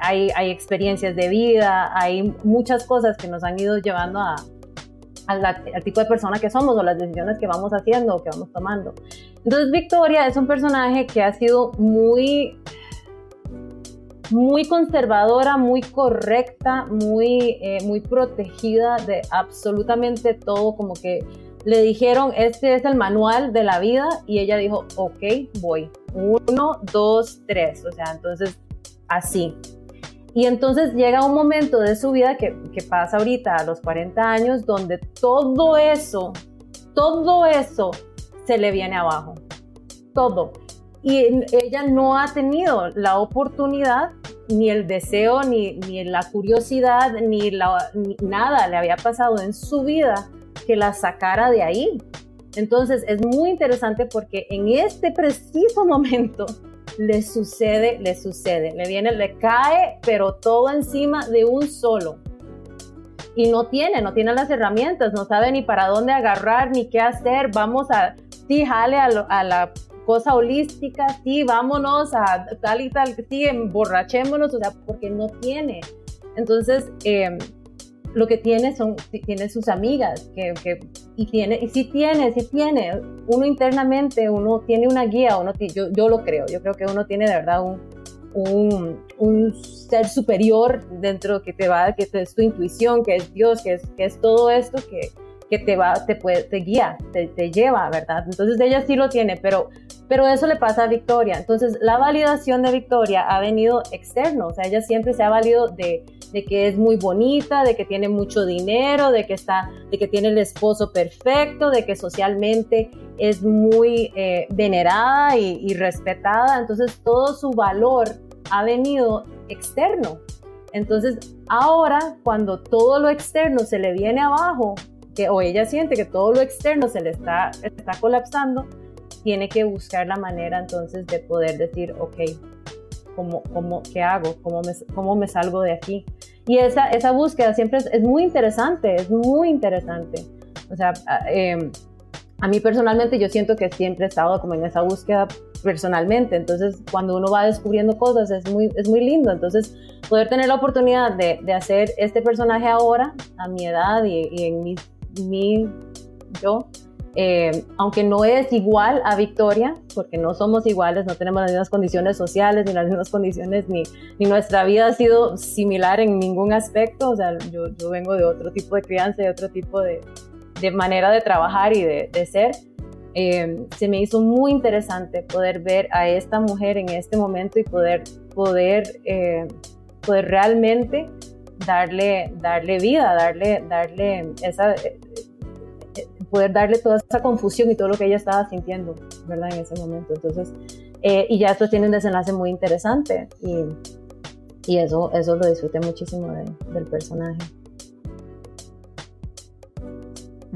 [SPEAKER 4] hay, hay, experiencias de vida, hay muchas cosas que nos han ido llevando a, al tipo de persona que somos o las decisiones que vamos haciendo o que vamos tomando. Entonces Victoria es un personaje que ha sido muy muy conservadora, muy correcta, muy, eh, muy protegida de absolutamente todo, como que le dijeron, este es el manual de la vida y ella dijo, ok, voy. Uno, dos, tres. O sea, entonces, así. Y entonces llega un momento de su vida que, que pasa ahorita a los 40 años, donde todo eso, todo eso se le viene abajo. Todo y ella no ha tenido la oportunidad ni el deseo, ni, ni la curiosidad, ni, nada le había pasado en su vida que la sacara de ahí. Entonces es muy interesante porque en este preciso momento le sucede, le sucede, le viene, le cae, pero todo encima de un solo. Y no tiene, no tiene las herramientas, no sabe ni para dónde agarrar, ni qué hacer. Vamos a, sí, jale a, a la cosa holística, sí, vámonos a tal y tal, sí, emborrachémonos, o sea, porque no tiene. Entonces, em, lo que tiene son, tiene sus amigas, que, que, y tiene, y sí tiene, sí tiene, uno internamente, uno tiene una guía, uno, yo, yo lo creo, yo creo que uno tiene de verdad un, un, ser superior dentro que te va, que es tu intuición, que es Dios, que es, que es todo esto que, que te va, te puede, te guía, te, te, lleva, ¿verdad? Entonces ella sí lo tiene, pero, pero eso le pasa a Victoria. Entonces la validación de Victoria ha venido externo, o sea, ella siempre se ha valido de, de que es muy bonita, de que tiene mucho dinero, de que está, de que tiene el esposo perfecto, de que socialmente es muy eh, venerada y, y respetada. Entonces todo su valor ha venido externo. Entonces, ahora, cuando todo lo externo se le viene abajo, que o ella siente que todo lo externo se le está, está colapsando, tiene que buscar la manera entonces de poder decir, ok, ¿cómo, cómo, ¿qué hago? ¿Cómo me, ¿Cómo me salgo de aquí? Y esa, esa búsqueda siempre es, es muy interesante, es muy interesante. O sea, eh, a mí personalmente yo siento que siempre he estado como en esa búsqueda personalmente, entonces cuando uno va descubriendo cosas es muy, es muy lindo, entonces poder tener la oportunidad de, de hacer este personaje ahora, a mi edad y, y en mis mi, yo, eh, aunque no es igual a Victoria, porque no somos iguales, no tenemos las mismas condiciones sociales ni las mismas condiciones, ni, ni nuestra vida ha sido similar en ningún aspecto, o sea, yo, yo vengo de otro tipo de crianza, de otro tipo de, de manera de trabajar y de, de ser. Eh, se me hizo muy interesante poder ver a esta mujer en este momento y poder, poder, eh, poder realmente darle, darle vida, darle, darle esa, poder darle toda esa confusión y todo lo que ella estaba sintiendo, ¿verdad? En ese momento. Entonces, eh, y ya esto tiene un desenlace muy interesante y, y eso, eso lo disfruté muchísimo del personaje.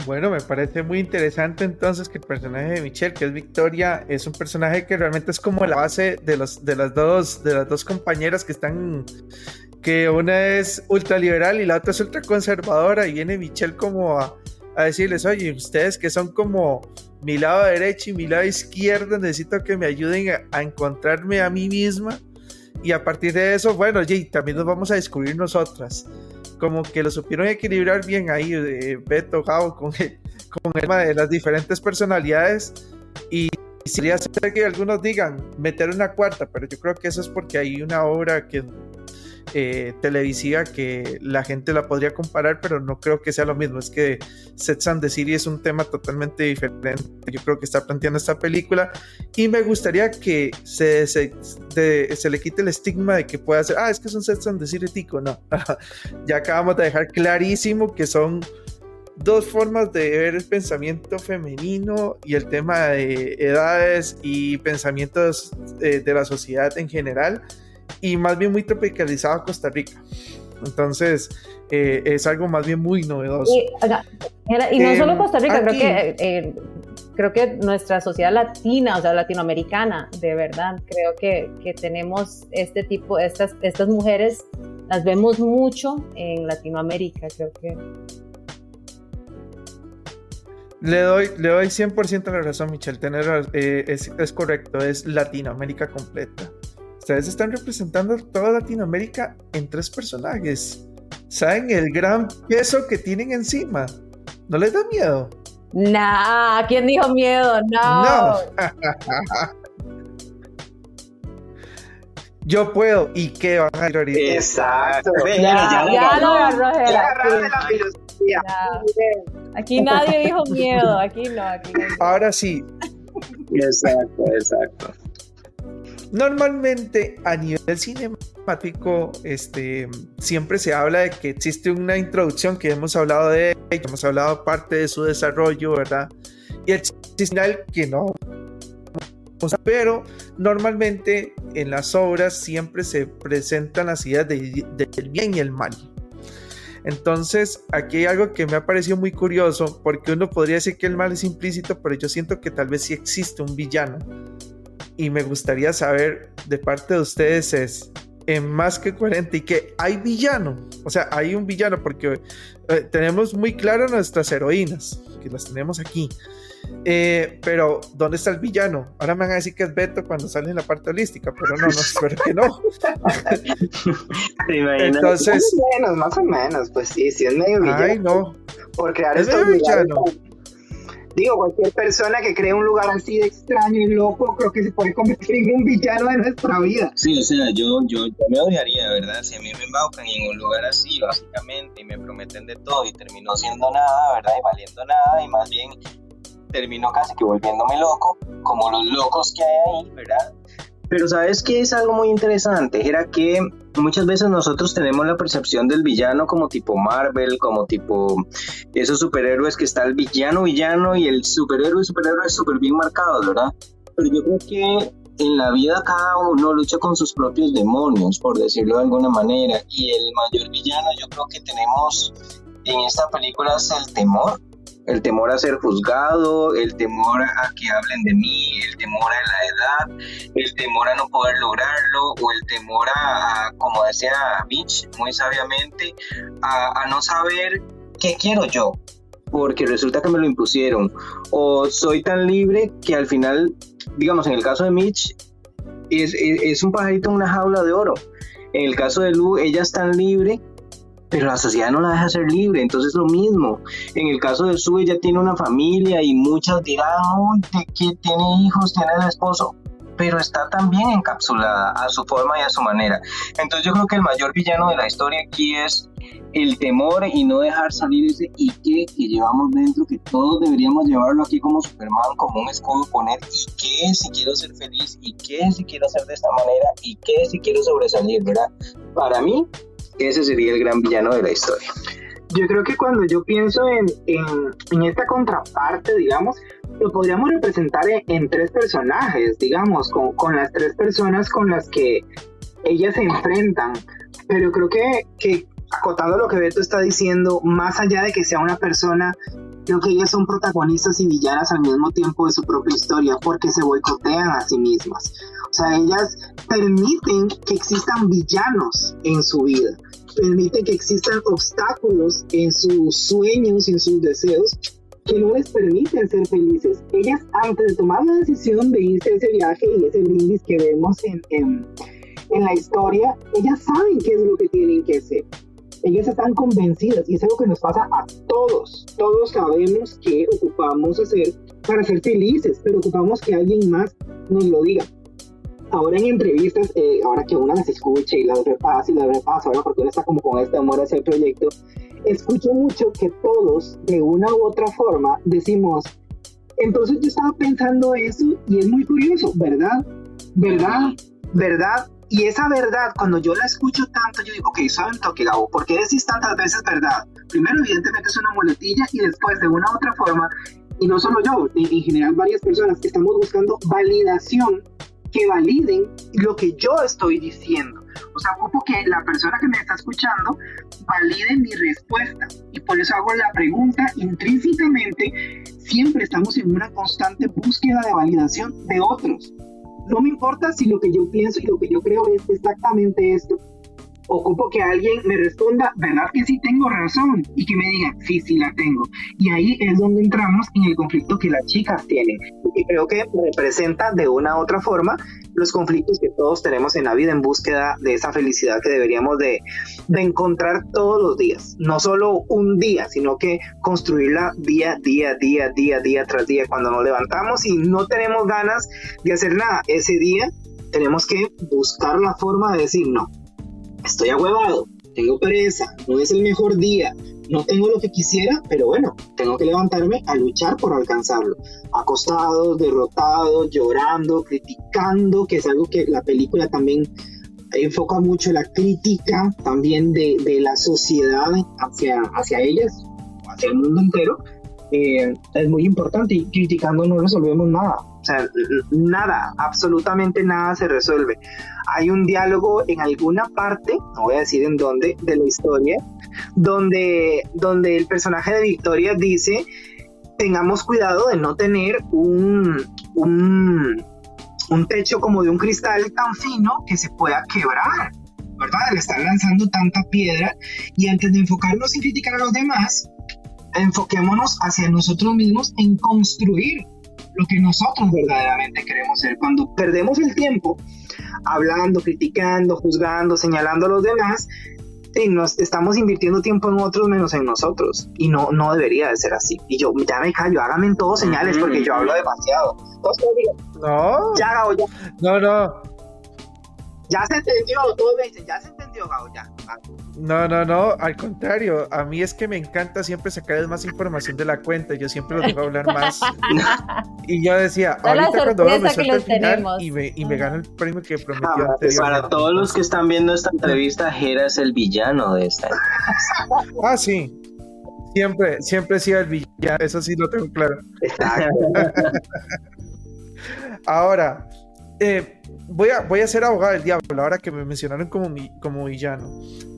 [SPEAKER 1] Bueno, me parece muy interesante entonces que el personaje de Michelle, que es Victoria, es un personaje que realmente es como la base de, los, de, las, dos, de las dos compañeras que están, que una es ultraliberal y la otra es ultraconservadora y viene Michelle como a, a decirles, oye, ustedes que son como mi lado derecho y mi lado izquierdo, necesito que me ayuden a, encontrarme a mí misma. Y a partir de eso, bueno, oye, también nos vamos a descubrir nosotras. Como que lo supieron equilibrar bien ahí, eh, Beto, Jao, con el, con el tema de las diferentes personalidades. Y sería ser que algunos digan meter una cuarta, pero yo creo que eso es porque hay una obra que eh, televisiva que la gente la podría comparar, pero no creo que sea lo mismo. Es que Sets and the City es un tema totalmente diferente. Yo creo que está planteando esta película y me gustaría que se, le quite el estigma de que pueda ser, ah, es que son Sets and the City tico. No, ya acabamos de dejar clarísimo que son dos formas de ver el pensamiento femenino y el tema de edades y pensamientos eh, de la sociedad en general y más bien muy tropicalizado a Costa Rica. Entonces, eh, es algo más bien muy novedoso.
[SPEAKER 4] Y, no solo em, Costa Rica, creo que, eh, creo que nuestra sociedad latina, o sea, latinoamericana, de verdad, creo que, que tenemos este tipo, estas, estas mujeres, las vemos mucho en Latinoamérica, creo que.
[SPEAKER 1] Le doy, le doy 100% la razón, Michelle. Tener, eh, es, es correcto, es Latinoamérica completa. Ustedes están representando toda Latinoamérica en tres personajes. ¿Saben el gran peso que tienen encima? ¿No les da miedo?
[SPEAKER 4] Nah, ¿quién dijo miedo? No. No.
[SPEAKER 1] Yo puedo. ¿Y qué van a ir ahorita?
[SPEAKER 3] Exacto.
[SPEAKER 4] Ya, ya, lo agarró la filosofía. Aquí nadie dijo miedo. Aquí no. Aquí no.
[SPEAKER 1] Ahora sí.
[SPEAKER 3] Exacto, exacto.
[SPEAKER 1] Normalmente a nivel cinemático, este, siempre se habla de que existe una introducción que hemos hablado de ella, hemos hablado parte de su desarrollo, ¿verdad? Y el final que no. Pero normalmente en las obras siempre se presentan las ideas del bien y el mal. Entonces, aquí hay algo que me ha parecido muy curioso, porque uno podría decir que el mal es implícito, pero yo siento que tal vez sí existe un villano y me gustaría saber de parte de ustedes es en más que 40 y que hay villano, o sea, hay un villano porque eh, tenemos muy claro nuestras heroínas, que las tenemos aquí. Eh, pero, ¿dónde está el villano? Ahora me van a decir que es Beto cuando sale en la parte holística, pero no, no, espero que no.
[SPEAKER 3] Entonces. Más o menos, más o menos, pues sí, sí es medio villano. Ay, no. Por crear es medio villano. Digo, cualquier persona que cree un lugar así de extraño y loco, creo que se puede convertir en un villano de nuestra vida.
[SPEAKER 2] Sí, o sea, yo, yo, me odiaría, ¿verdad? Si a mí me embaucan en un lugar así, básicamente, y me prometen de todo y terminó siendo nada, ¿verdad? Y valiendo nada, y más bien terminó casi que volviéndome loco, como los locos que hay ahí, ¿verdad? Pero sabes que es algo muy interesante, era que muchas veces nosotros tenemos la percepción del villano como tipo Marvel, como tipo esos superhéroes que está el villano, villano y el superhéroe, superhéroe súper bien marcados, ¿verdad? Pero yo creo que en la vida cada uno lucha con sus propios demonios, por decirlo de alguna manera, y el mayor villano yo creo que tenemos en esta película es el temor, el temor a ser juzgado, el temor a que hablen de mí, el temor a la edad, el temor a no poder lograrlo o el temor a, como decía Mitch muy sabiamente, a, no saber qué quiero yo, porque resulta que me lo impusieron, o soy tan libre que al final, digamos, en el caso de Mitch, es, es, un pajarito en una jaula de oro. En el caso de Lu, ella es tan libre pero la sociedad no la deja ser libre, entonces lo mismo. En el caso de Sue, ella tiene una familia y muchas dirán, uy, que tiene hijos, tiene el esposo, pero está también encapsulada a su forma y a su manera. Entonces yo creo que el mayor villano de la historia aquí es el temor y no dejar salir ese y que llevamos dentro, que todos deberíamos llevarlo aquí como Superman, como un escudo poner y qué si quiero ser feliz y qué si quiero ser de esta manera y qué si quiero sobresalir, ¿verdad? Para mí, ese sería el gran villano de la historia.
[SPEAKER 3] Yo creo que cuando yo pienso en, en, esta contraparte, digamos, lo podríamos representar en, tres personajes, digamos, con, con, las tres personas con las que ellas se enfrentan. Pero creo que, que acotando lo que Beto está diciendo, más allá de que sea una persona, creo que ellas son protagonistas y villanas al mismo tiempo de su propia historia, porque se boicotean a sí mismas. O sea, ellas permiten que existan villanos en su vida permite que existan obstáculos en sus sueños y en sus deseos que no les permiten ser felices. Ellas, antes de tomar la decisión de irse a ese viaje y ese brindis que vemos en, en, en la historia, ellas saben qué es lo que tienen que hacer. Ellas están convencidas y es algo que nos pasa a todos. Todos sabemos qué ocupamos hacer para ser felices, pero ocupamos que alguien más nos lo diga ahora en entrevistas, eh, ahora que una las escuche y las repasa y las repasa, ahora porque uno está como con este amor hacia el proyecto, escucho mucho que todos, de una u otra forma, decimos, entonces yo estaba pensando eso y es muy curioso, ¿verdad? ¿Verdad? ¿Verdad? Y esa verdad, cuando yo la escucho tanto, yo digo, ok, saben toque, Gabo, ¿por qué decís tantas veces verdad? Primero, evidentemente, es una muletilla y después, de una u otra forma, y no solo yo, en general varias personas, estamos buscando validación que validen lo que yo estoy diciendo. O sea, ocupo que la persona que me está escuchando valide mi respuesta. Y por eso hago la pregunta intrínsecamente. Siempre estamos en una constante búsqueda de validación de otros. No me importa si lo que yo pienso y lo que yo creo es exactamente esto ocupo que alguien me responda, ¿verdad que sí tengo razón? Y que me diga, sí, sí la tengo. Y ahí es donde entramos en el conflicto que las chicas tienen. Y creo que representa de una u otra forma los conflictos que todos tenemos en la vida en búsqueda de esa felicidad que deberíamos de, de encontrar todos los días. No solo un día, sino que construirla día, día, día, día, día tras día. Cuando nos levantamos y no tenemos ganas de hacer nada ese día, tenemos que buscar la forma de decir no estoy ahuevado, tengo pereza, no es el mejor día, no tengo lo que quisiera, pero bueno, tengo que levantarme a luchar por alcanzarlo. Acostado, derrotado, llorando, criticando, que es algo que la película también enfoca mucho la crítica también de, de la sociedad hacia, hacia ellas, hacia el mundo entero. Eh, es muy importante y criticando no resolvemos nada. Sea, nada, absolutamente nada se resuelve. Hay un diálogo en alguna parte, no voy a decir en dónde, de la historia, donde, donde el personaje de Victoria dice, tengamos cuidado de no tener un, un, un techo como de un cristal tan fino que se pueda quebrar. ¿verdad? Le están lanzando tanta piedra y antes de enfocarnos en criticar a los demás, enfoquémonos hacia nosotros mismos en construir lo que nosotros verdaderamente queremos ser. Cuando perdemos el tiempo hablando, criticando, juzgando, señalando a los demás, y nos estamos invirtiendo tiempo en otros menos en nosotros. Y no, no debería de ser así. Y yo, ya me callo, háganme en todos señales porque yo hablo demasiado.
[SPEAKER 1] no.
[SPEAKER 3] Ya, Gabo, ya.
[SPEAKER 1] No, no.
[SPEAKER 3] Ya se entendió, todos me dicen, ya se entendió, Gabo, ya.
[SPEAKER 1] No, no, no, al contrario, a mí es que me encanta siempre sacarles más información de la cuenta, yo siempre los dejo hablar más. y yo decía, ahorita cuando me suelto el final y me, y me gano el premio que prometió
[SPEAKER 2] ah, Para todos los que están viendo esta entrevista, Jera es el villano de esta
[SPEAKER 1] entrevista. ah, sí. Siempre, siempre he sido el villano, eso sí lo tengo claro. Ahora, eh, voy, a, voy a ser abogado del diablo, ahora que me mencionaron como, mi, como villano.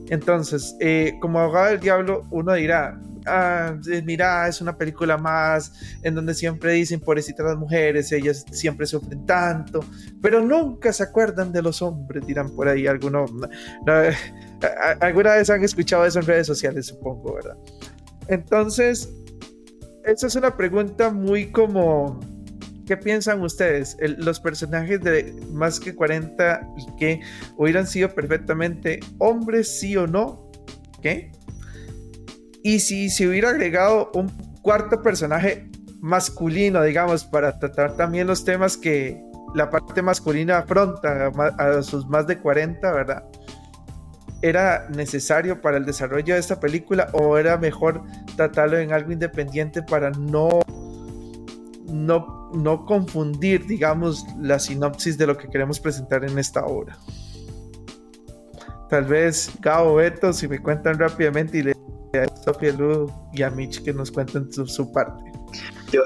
[SPEAKER 1] Entonces, eh, como abogado del diablo, uno dirá, ah, eh, mira, es una película más en donde siempre dicen pobrecitas las mujeres, ellas siempre sufren tanto, pero nunca se acuerdan de los hombres, dirán por ahí algunos. alguna vez han escuchado eso en redes sociales, supongo, ¿verdad? Entonces, esa es una pregunta muy como ¿Qué piensan ustedes? los personajes de más que 40 y que hubieran sido perfectamente hombres, sí o no. ¿Qué? Y si se hubiera agregado un cuarto personaje masculino, digamos, para tratar también los temas que la parte masculina afronta a sus más de 40, ¿verdad? ¿Era necesario para el desarrollo de esta película o era mejor tratarlo en algo independiente para no, no, no confundir, digamos, la sinopsis de lo que queremos presentar en esta obra? Tal vez Gabo Beto, si me cuentan rápidamente y le a Sofía Lu y a Mitch que nos cuenten su parte.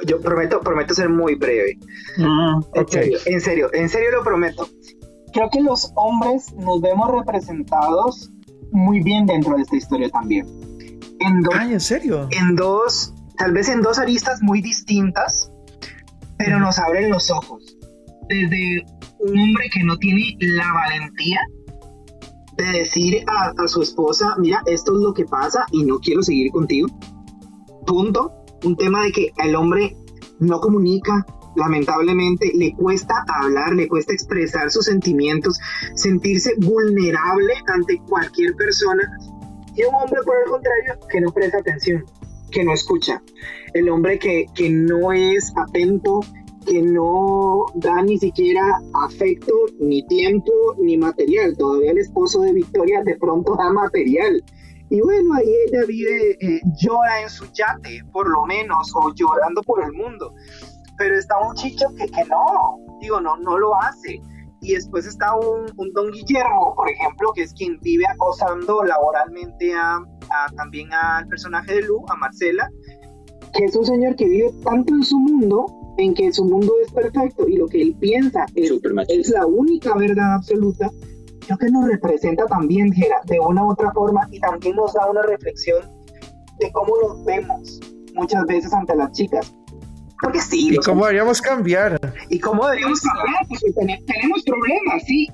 [SPEAKER 3] Yo, prometo, prometo ser muy breve. Mm, en, serio, en serio, en serio lo prometo. Creo que los hombres nos vemos representados muy bien dentro de esta historia también.
[SPEAKER 1] En Ay, ¿en serio?
[SPEAKER 3] En dos, tal vez en dos aristas muy distintas, pero nos abren los ojos. Desde un hombre que no tiene la valentía de decir a, a, su esposa, mira, esto es lo que pasa y no quiero seguir contigo. Punto un tema de que el hombre no comunica, lamentablemente le cuesta hablar, le cuesta expresar sus sentimientos, sentirse vulnerable ante cualquier persona. Y un hombre, por el contrario, que no presta atención, que no escucha. El hombre que, que no es atento, que no da ni siquiera afecto, ni tiempo, ni material. Todavía el esposo de Victoria de pronto da material y bueno, ahí ella vive, eh, llora en su yate, por lo menos, o llorando por el mundo. Pero está un chicho que, que no, digo, no, no lo hace. Y después está un, un, don Guillermo, por ejemplo, que es quien vive acosando laboralmente a, también al personaje de Lu, a Marcela, que es un señor que vive tanto en su mundo, en que su mundo es perfecto y lo que él piensa es, es la única verdad absoluta, creo que nos representa también, Gera, de una u otra forma y también nos da una reflexión de cómo nos vemos muchas veces ante las chicas. Porque sí.
[SPEAKER 1] ¿Y cómo deberíamos cambiar?
[SPEAKER 3] ¿Y cómo deberíamos cambiar? Porque tenemos problemas, sí.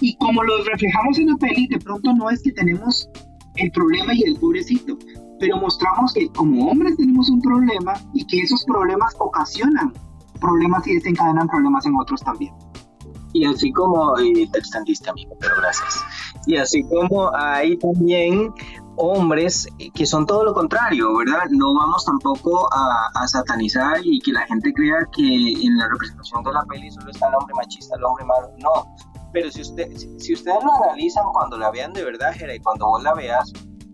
[SPEAKER 3] Y como los reflejamos en la peli, de pronto no es que tenemos el problema y el pobrecito, pero mostramos que como hombres tenemos un problema y que esos problemas ocasionan problemas y desencadenan problemas en otros también.
[SPEAKER 2] Y así como, y te extendiste amigo, pero gracias. Y así como hay también hombres que son todo lo contrario, ¿verdad? No vamos tampoco a, satanizar y que la gente crea que en la representación de la peli solo está el hombre machista, el hombre malo. No. Pero si, usted, si, ustedes lo analizan cuando la vean de verdad, Jera, y cuando vos la veas,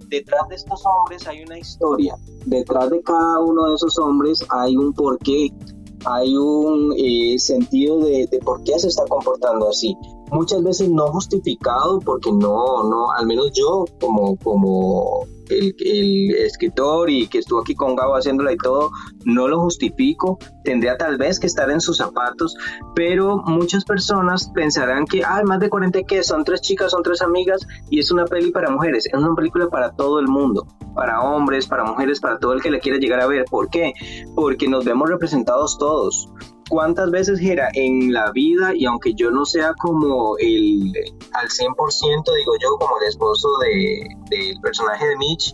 [SPEAKER 2] detrás de estos hombres hay una historia. Detrás de cada uno de esos hombres hay un porqué hay un eh, sentido de, de, por qué se está comportando así. Muchas veces no justificado porque no, no, al menos yo como, como el, escritor y que estuvo aquí con Gabo haciéndola y todo, no lo justifico, tendría tal vez que estar en sus zapatos, pero muchas personas pensarán que, hay más de 40 que son tres chicas, son tres amigas y es una peli para mujeres, es una película para todo el mundo, para hombres, para mujeres, para todo el que la quiera llegar a ver. ¿Por qué? Porque nos vemos representados todos cuántas veces, Gera, en la vida, y aunque yo no sea como el al 100%, digo yo, como el esposo de, del personaje de Mitch,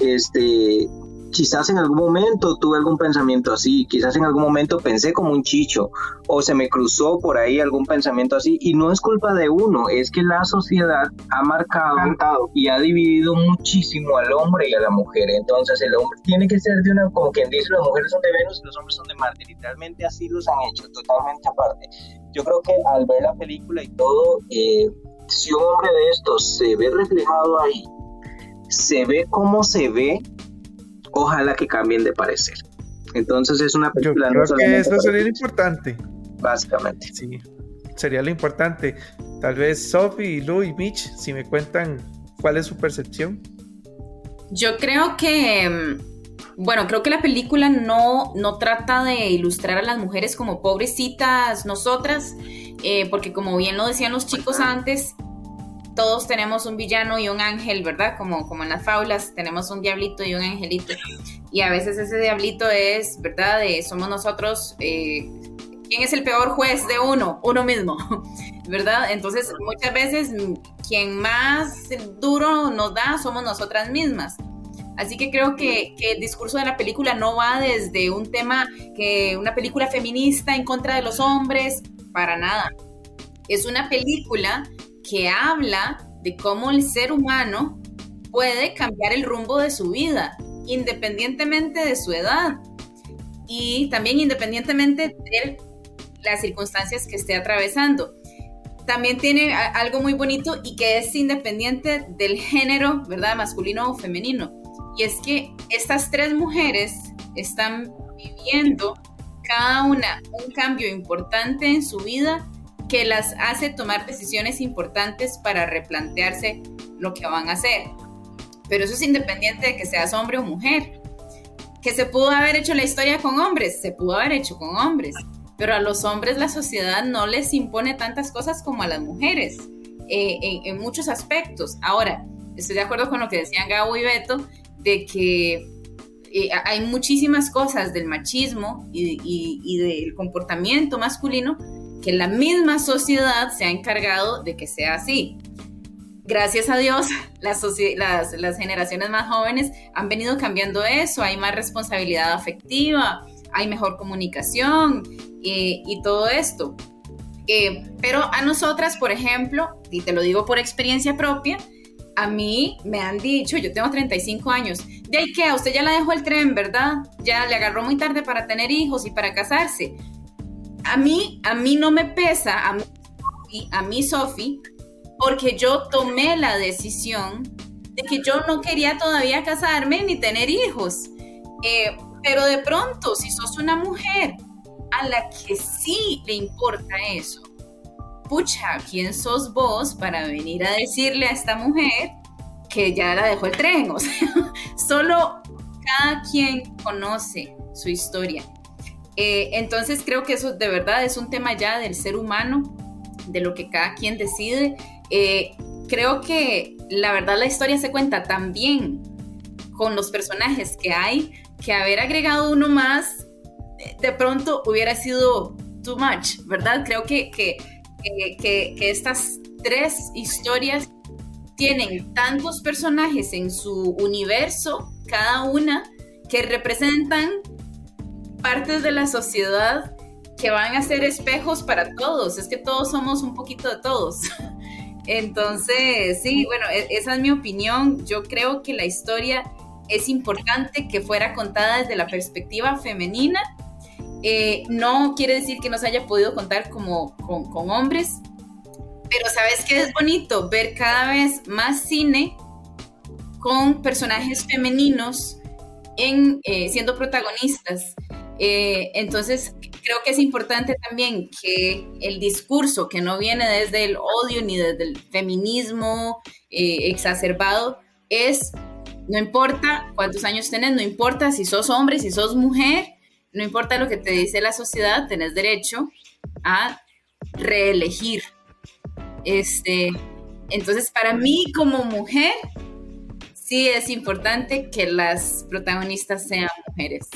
[SPEAKER 2] este, quizás en algún momento tuve algún pensamiento así, quizás en algún momento pensé como un chicho o se me cruzó por ahí algún pensamiento así y no es culpa de uno, es que la sociedad ha marcado y ha dividido muchísimo al hombre y a la mujer, entonces el hombre tiene que ser de una, como quien dice, las mujeres son de Venus y los hombres son de Marte, literalmente así los han hecho, totalmente aparte. Yo creo que al ver la película y todo, eh, si un hombre de estos se ve reflejado ahí, se ve cómo se ve ojalá que cambien de parecer. Entonces es una película...
[SPEAKER 1] Yo creo que eso sería lo importante.
[SPEAKER 2] Básicamente.
[SPEAKER 1] Sí, sería lo importante. Tal vez Sophie, Lou y Mitch, si me cuentan cuál es su percepción.
[SPEAKER 6] Yo creo que, mm, bueno, creo que la película no, no trata de ilustrar a las mujeres como pobrecitas nosotras, eh, porque como bien lo decían los chicos antes, todos tenemos un villano y un ángel, ¿verdad? Como, como en las faulas, tenemos un diablito y un angelito. Y a veces ese diablito es, ¿verdad? somos nosotros, eh, ¿quién es el peor juez de uno? Uno mismo, ¿verdad? Entonces, muchas veces quien más duro nos da somos nosotras mismas. Así que creo que, que, el discurso de la película no va desde un tema que una película feminista en contra de los hombres, para nada. Es una película que habla de cómo el ser humano puede cambiar el rumbo de su vida independientemente de su edad y también independientemente de las circunstancias que esté atravesando. También tiene algo muy bonito y que es independiente del género, ¿verdad? Masculino o femenino. Y es que estas tres mujeres están viviendo cada una un cambio importante en su vida que las hace tomar decisiones importantes para replantearse lo que van a hacer. Pero eso es independiente de que seas hombre o mujer. Que se pudo haber hecho la historia con hombres, se pudo haber hecho con hombres pero a los hombres la sociedad no les impone tantas cosas como a las mujeres, eh, en, muchos aspectos. Ahora, estoy de acuerdo con lo que decían Gabo y Beto, de que eh, hay muchísimas cosas del machismo y, y, del comportamiento masculino que la misma sociedad se ha encargado de que sea así. Gracias a Dios, las, generaciones más jóvenes han venido cambiando eso, hay más responsabilidad afectiva, hay mejor comunicación y todo esto. Eh, pero a nosotras, por ejemplo, y te lo digo por experiencia propia, a mí me han dicho, yo tengo 35 años, de ahí que a usted ya la dejó el tren, ¿verdad? Ya le agarró muy tarde para tener hijos y para casarse. A mí, a mí no me pesa, a mí, a mí Sofi, porque yo tomé la decisión de que yo no quería todavía casarme ni tener hijos. Eh, pero de pronto, si sos una mujer a la que sí le importa eso, pucha, ¿quién sos vos para venir a decirle a esta mujer que ya la dejó el tren? O sea, solo cada quien conoce su historia. Eh, entonces creo que eso de verdad es un tema ya del ser humano, de lo que cada quien decide. Eh, creo que la verdad la historia se cuenta tan bien con los personajes que hay que haber agregado uno más de pronto hubiera sido too much, ¿verdad? Creo que, que, que, que estas tres historias tienen tantos personajes en su universo, cada una, que representan partes de la sociedad que van a ser espejos para todos. Es que todos somos un poquito de todos. Entonces, sí, bueno, e-, esa es mi opinión. Yo creo que la historia es importante que fuera contada desde la perspectiva femenina. Eh, no quiere decir que no se haya podido contar como con, hombres, pero sabes que es bonito ver cada vez más cine con personajes femeninos en, eh, siendo protagonistas. Eh, entonces, creo que es importante también que el discurso, que no viene desde el odio ni desde el feminismo exacerbado, es no importa cuántos años tenés, no importa si sos hombre, si sos mujer, no importa lo que te dice la sociedad, tenés derecho a reelegir. Este, entonces, para mí como mujer, sí es importante que las protagonistas sean mujeres.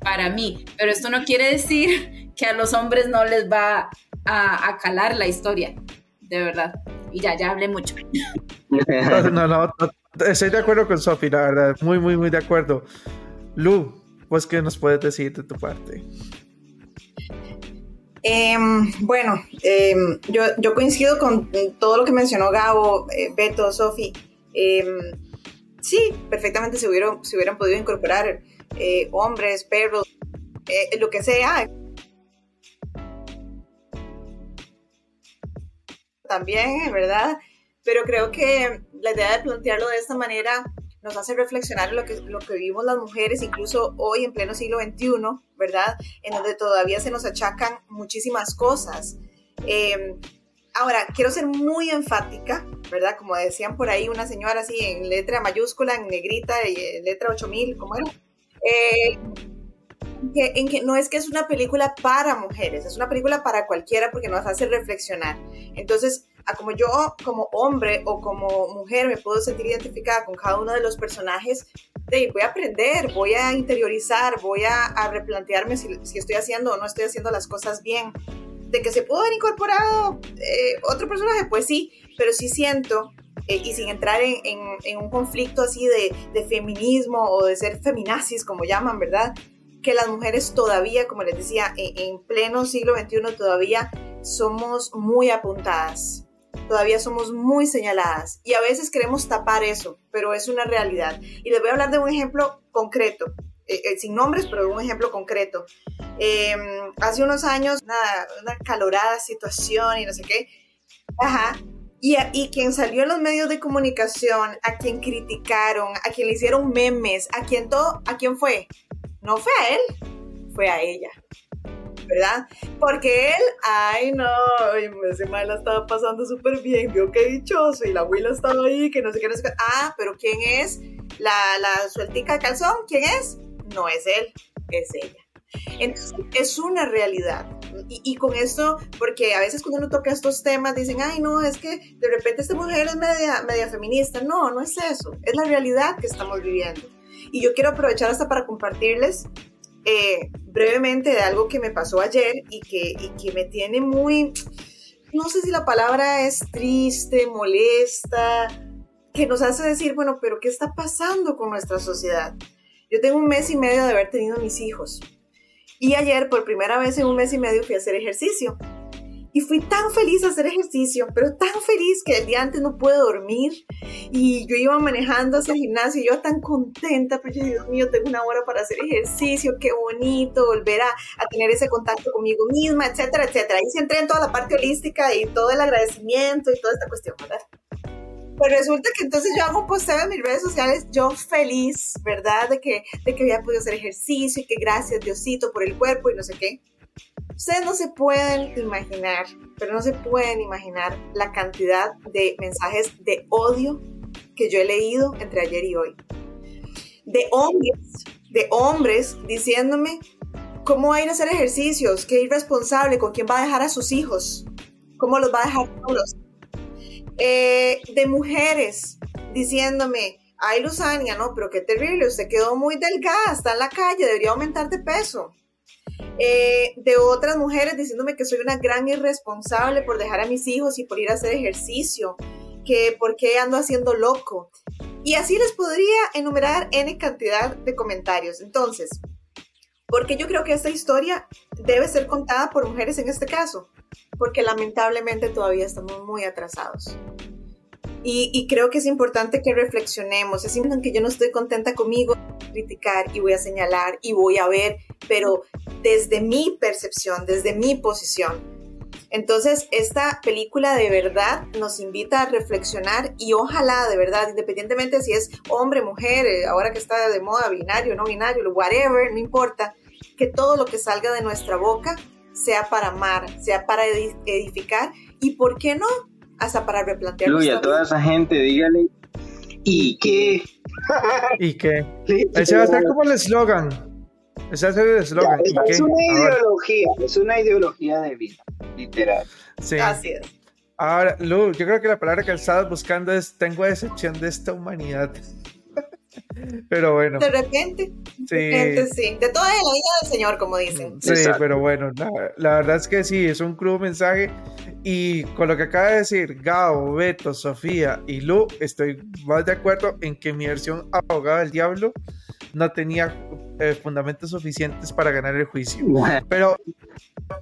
[SPEAKER 6] Para mí. Pero esto no quiere decir que a los hombres no les va a, a calar la historia. De verdad. Y ya, ya hablé mucho.
[SPEAKER 1] No, no, Estoy de acuerdo con Sofi, la verdad. Muy, muy, muy de acuerdo. Lu, pues, ¿qué nos puedes decir de tu parte?
[SPEAKER 5] Em, bueno, em, yo, yo, coincido con todo lo que mencionó Gabo, eh, Beto, Sofi. Em, sí, perfectamente se hubieran, se hubieran podido incorporar eh, hombres, perros, eh, lo que sea. También, ¿verdad? pero creo que la idea de plantearlo de esta manera nos hace reflexionar lo que, lo que vivimos las mujeres, incluso hoy en pleno siglo XXI, ¿verdad? En donde todavía se nos achacan muchísimas cosas. Em, ahora, quiero ser muy enfática, ¿verdad? Como decían por ahí una señora así en letra mayúscula, en negrita, y en letra 8000, ¿cómo era? Eh, que, en que no es que es una película para mujeres, es una película para cualquiera porque nos hace reflexionar. Entonces, a como yo como hombre o como mujer me puedo sentir identificada con cada uno de los personajes, voy a aprender, voy a interiorizar, voy a, replantearme si, estoy haciendo o no estoy haciendo las cosas bien. De que se pudo haber incorporado eh, otro personaje, pues sí, pero sí siento eh, y sin entrar en, un conflicto así de, feminismo o de ser feminazis, como llaman, ¿verdad? Que las mujeres todavía, como les decía, en, en pleno siglo XXI todavía somos muy apuntadas todavía somos muy señaladas y a veces queremos tapar eso, pero es una realidad. Y les voy a hablar de un ejemplo concreto, eh, eh, sin nombres, pero un ejemplo concreto. Em, hace unos años, una, una calorada situación y no sé qué, ajá, y, y, quien salió en los medios de comunicación, a quien criticaron, a quien le hicieron memes, a quien todo, ¿a quién fue? No fue a él, fue a ella. ¿verdad? Porque él, ay no, ese mal la estaba pasando súper bien, vio qué dichoso, y la abuela estaba ahí, que no sé qué, no sé qué. Ah, pero ¿quién es? La, la sueltica de calzón, ¿quién es? No es él, es ella. Entonces, es una realidad. Y, y, con esto, porque a veces cuando uno toca estos temas dicen, ay, no, es que de repente esta mujer es media, media feminista. No, no es eso. Es la realidad que estamos viviendo. Y yo quiero aprovechar hasta para compartirles eh, brevemente de algo que me pasó ayer y que, y que me tiene muy, no sé si la palabra es triste, molesta, que nos hace decir, bueno, pero ¿qué está pasando con nuestra sociedad? Yo tengo un mes y medio de haber tenido mis hijos. Y ayer, por primera vez en un mes y medio, fui a hacer ejercicio. Y fui tan feliz a hacer ejercicio, pero tan feliz que el día antes no pude dormir. Y yo iba manejando hacia el gimnasio y yo tan contenta, pero Dios mío, tengo una hora para hacer ejercicio, qué bonito, volver a, tener ese contacto conmigo misma, etcétera, etcétera. Ahí se entré en toda la parte holística y todo el agradecimiento y toda esta cuestión, ¿verdad? Pues resulta que entonces yo hago un posteo en mis redes sociales, yo feliz, ¿verdad? De que, de que había podido hacer ejercicio y que gracias Diosito por el cuerpo y no sé qué. Ustedes no se pueden imaginar, pero no se pueden imaginar la cantidad de mensajes de odio que yo he leído entre ayer y hoy. De hombres, de hombres diciéndome cómo va a ir a hacer ejercicios, qué irresponsable, con quién va a dejar a sus hijos, cómo los va a dejar solos eh, de mujeres diciéndome, ay Luzania, no, pero qué terrible, usted quedó muy delgada, está en la calle, debería aumentar de peso. Eh, de otras mujeres diciéndome que soy una gran irresponsable por dejar a mis hijos y por ir a hacer ejercicio, que por qué ando haciendo loco. Y así les podría enumerar N cantidad de comentarios. Entonces, porque yo creo que esta historia debe ser contada por mujeres en este caso porque lamentablemente todavía estamos muy atrasados. Y, creo que es importante que reflexionemos. Es importante que yo no estoy contenta conmigo, criticar y voy a señalar y voy a ver, pero desde mi percepción, desde mi posición. Entonces, esta película de verdad nos invita a reflexionar y ojalá de verdad, independientemente si es hombre, mujer, eh, ahora que está de moda, binario, no binario, whatever, no importa, que todo lo que salga de nuestra boca sea para amar, sea para edificar y, ¿por qué no? Hasta para replantear.
[SPEAKER 2] Y a toda esa gente, dígale, ¿y qué?
[SPEAKER 1] ¿Y qué? Ese va a ser como el eslogan. Ese va a ser el eslogan.
[SPEAKER 3] Es una ideología, es una ideología de vida, literal.
[SPEAKER 1] Sí. Así es. Ahora, Lu, yo creo que la palabra que estabas buscando es tengo decepción de esta humanidad. Pero bueno.
[SPEAKER 5] De repente. Sí. De repente, sí. De toda la vida del Señor, como dicen.
[SPEAKER 1] Sí, pero bueno, la, verdad es que sí, es un crudo mensaje. Y con lo que acaba de decir Gao, Beto, Sofía y Lu, estoy más de acuerdo en que mi versión abogada del diablo no tenía eh, fundamentos suficientes para ganar el juicio. Pero,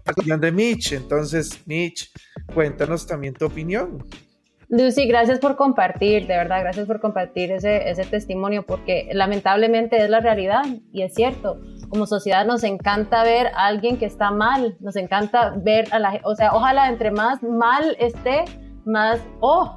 [SPEAKER 1] opinión de Mitch, entonces, Mitch, cuéntanos también tu opinión.
[SPEAKER 4] Lucy, gracias por compartir, de verdad, gracias por compartir ese, ese testimonio, porque lamentablemente es la realidad y es cierto. Como sociedad nos encanta ver a alguien que está mal, nos encanta ver a la o sea, ojalá entre más mal esté, más, oh,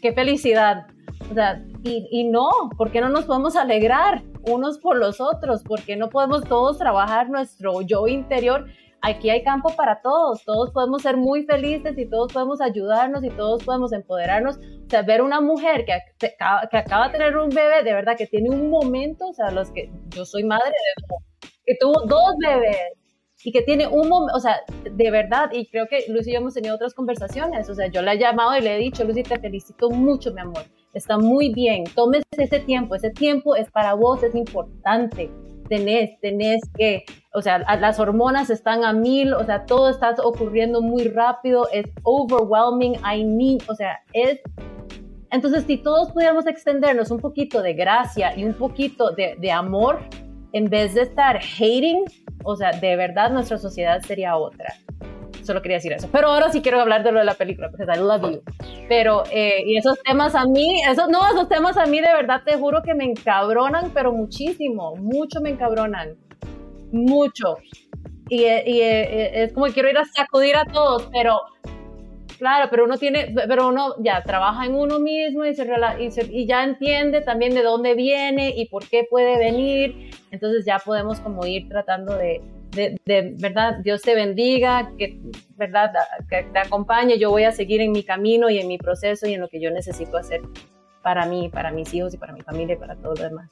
[SPEAKER 4] qué felicidad. O sea, y, y no, ¿por qué no nos podemos alegrar unos por los otros? ¿Por qué no podemos todos trabajar nuestro yo interior aquí hay campo para todos, todos podemos ser muy felices y todos podemos ayudarnos y todos podemos empoderarnos. O sea, ver una mujer que, que acaba de tener un bebé, de verdad, que tiene un momento, o sea, los que yo soy madre de que tuvo dos bebés y que tiene un momento, o sea, de verdad, y creo que Lucy y yo hemos tenido otras conversaciones, o sea, yo la he llamado y le he dicho, Lucy, te felicito mucho, mi amor, está muy bien, tomes ese tiempo, ese tiempo es para vos, es importante, tenés, tenés que, o sea, las hormonas están a mil, o sea, todo está ocurriendo muy rápido, es overwhelming, I need, o sea, es... Entonces, si todos pudiéramos extendernos un poquito de gracia y un poquito de, de amor, en vez de estar hating, o sea, de verdad nuestra sociedad sería otra. solo quería decir eso. Pero ahora sí quiero hablar de lo de la película, porque I love you. Pero, eh, y esos temas a mí, esos, no, esos temas a mí de verdad te juro que me encabronan, pero muchísimo, mucho me encabronan. Mucho. Y, y es como que quiero ir a sacudir a todos, pero Claro, pero uno tiene, pero uno ya trabaja en uno mismo y, se, y, y, ya entiende también de dónde viene y por qué puede venir. Entonces ya podemos como ir tratando de, de, verdad, Dios te bendiga, que, verdad, que te acompañe. Yo voy a seguir en mi camino y en mi proceso y en lo que yo necesito hacer para mí, para mis hijos y para mi familia y para todo lo demás.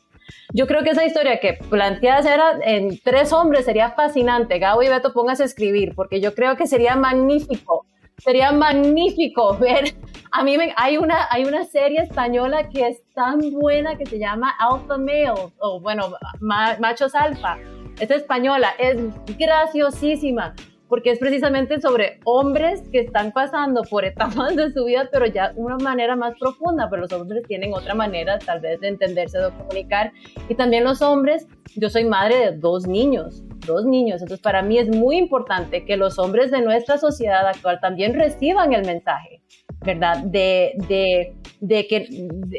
[SPEAKER 4] Yo creo que esa historia que planteas era en tres hombres sería fascinante. Gabo y Beto, póngase a escribir, porque yo creo que sería magnífico sería magnífico ver. A mí hay, una, hay una serie española que es tan buena que se llama Alpha Male, o bueno, Machos Alfa. Es española, es graciosísima, porque es precisamente sobre hombres que están pasando por etapas de su vida, pero ya una manera más profunda, pero los hombres tienen otra manera tal vez de entenderse, de comunicar. Y también los hombres, yo soy madre de dos niños, dos niños. Entonces, para mí es muy importante que los hombres de nuestra sociedad actual también reciban el mensaje, ¿verdad? De, de, de que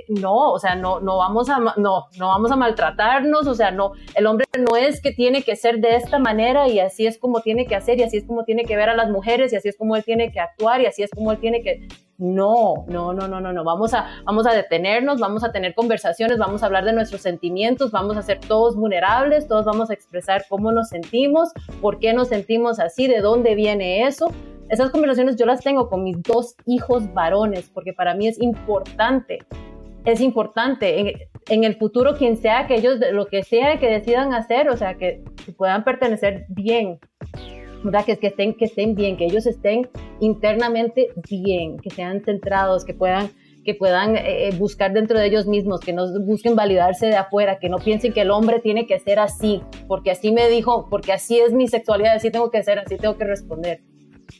[SPEAKER 4] no, o sea, no, no, vamos a, no, no vamos a maltratarnos, o sea, no, el hombre no es que tiene que ser de esta manera y así es como tiene que hacer y así es como tiene que ver a las mujeres y así es como él tiene que actuar y así es como él tiene que no, no, no, no, no, no. Vamos a, vamos a detenernos, vamos a tener conversaciones, vamos a hablar de nuestros sentimientos, vamos a ser todos vulnerables, todos vamos a expresar cómo nos sentimos, por qué nos sentimos así, de dónde viene eso. Esas conversaciones yo las tengo con mis dos hijos varones, porque para mí es importante, es importante en, el futuro quien sea que ellos, lo que sea que decidan hacer, o sea, que puedan pertenecer bien que, que, estén, que estén bien, que ellos estén internamente bien, que sean centrados, que puedan que puedan eh, eh, buscar dentro de ellos mismos, que no busquen validarse de afuera, que no piensen que el hombre tiene que ser así, porque así me dijo, porque así es mi sexualidad, así tengo que ser, así tengo que responder.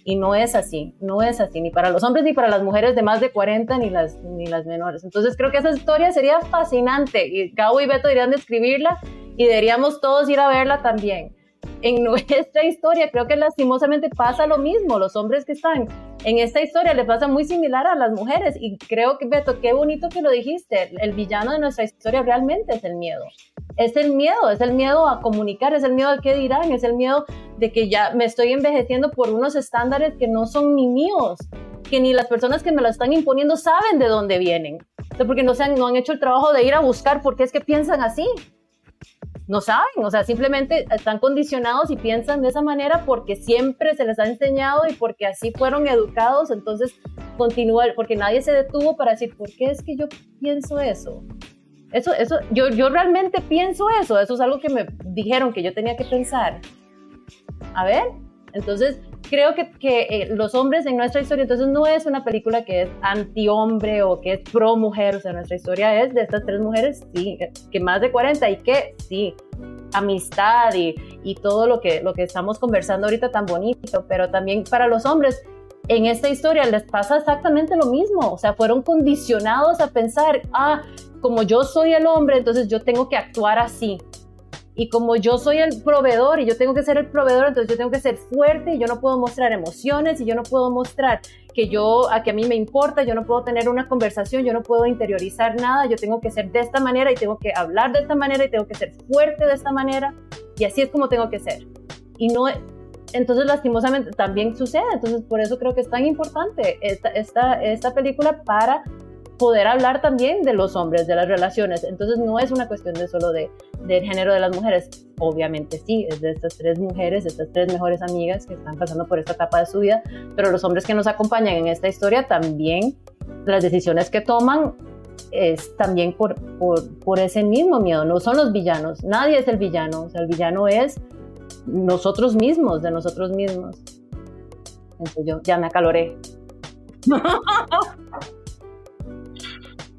[SPEAKER 4] Y no es así, no es así, ni para los hombres ni para las mujeres de más de 40 ni las, ni las menores. Entonces creo que esa historia sería fascinante y Gabo y Beto deberían de escribirla y deberíamos todos ir a verla también en nuestra historia creo que lastimosamente pasa lo mismo. Los hombres que están en esta historia le pasa muy similar a las mujeres. Y creo que, Beto, qué bonito que lo dijiste. El villano de nuestra historia realmente es el miedo. Es el miedo, es el miedo a comunicar, es el miedo al qué dirán, es el miedo de que ya me estoy envejeciendo por unos estándares que no son ni míos, que ni las personas que me lo están imponiendo saben de dónde vienen. porque no, se han, no han hecho el trabajo de ir a buscar por qué es que piensan así no saben, o sea, simplemente están condicionados y piensan de esa manera porque siempre se les ha enseñado y porque así fueron educados, entonces continúa, porque nadie se detuvo para decir, ¿por qué es que yo pienso eso? Eso, eso, yo, yo realmente pienso eso, eso es algo que me dijeron que yo tenía que pensar. A ver, entonces creo que, que eh, los hombres en nuestra historia, entonces no es una película que es anti-hombre o que es pro-mujer, o sea, nuestra historia es de estas tres mujeres, sí, que más de 40 y que sí, amistad y, y todo lo que, lo que estamos conversando ahorita tan bonito, pero también para los hombres, en esta historia les pasa exactamente lo mismo, o sea, fueron condicionados a pensar, ah, como yo soy el hombre, entonces yo tengo que actuar así, y como yo soy el proveedor y yo tengo que ser el proveedor, entonces yo tengo que ser fuerte y yo no puedo mostrar emociones y yo no puedo mostrar que yo, a que a mí me importa, yo no puedo tener una conversación, yo no puedo interiorizar nada, yo tengo que ser de esta manera y tengo que hablar de esta manera y tengo que ser fuerte de esta manera y así es como tengo que ser. Y no, entonces lastimosamente también sucede, entonces por eso creo que es tan importante esta, esta, esta película para poder hablar también de los hombres, de las relaciones. Entonces no es una cuestión de solo de, del género de las mujeres. Obviamente sí, es de estas tres mujeres, estas tres mejores amigas que están pasando por esta etapa de su vida, pero los hombres que nos acompañan en esta historia también, las decisiones que toman es también por, por, por ese mismo miedo, no son los villanos, nadie es el villano, o sea, el villano es nosotros mismos, de nosotros mismos. Entonces yo ya me acaloré.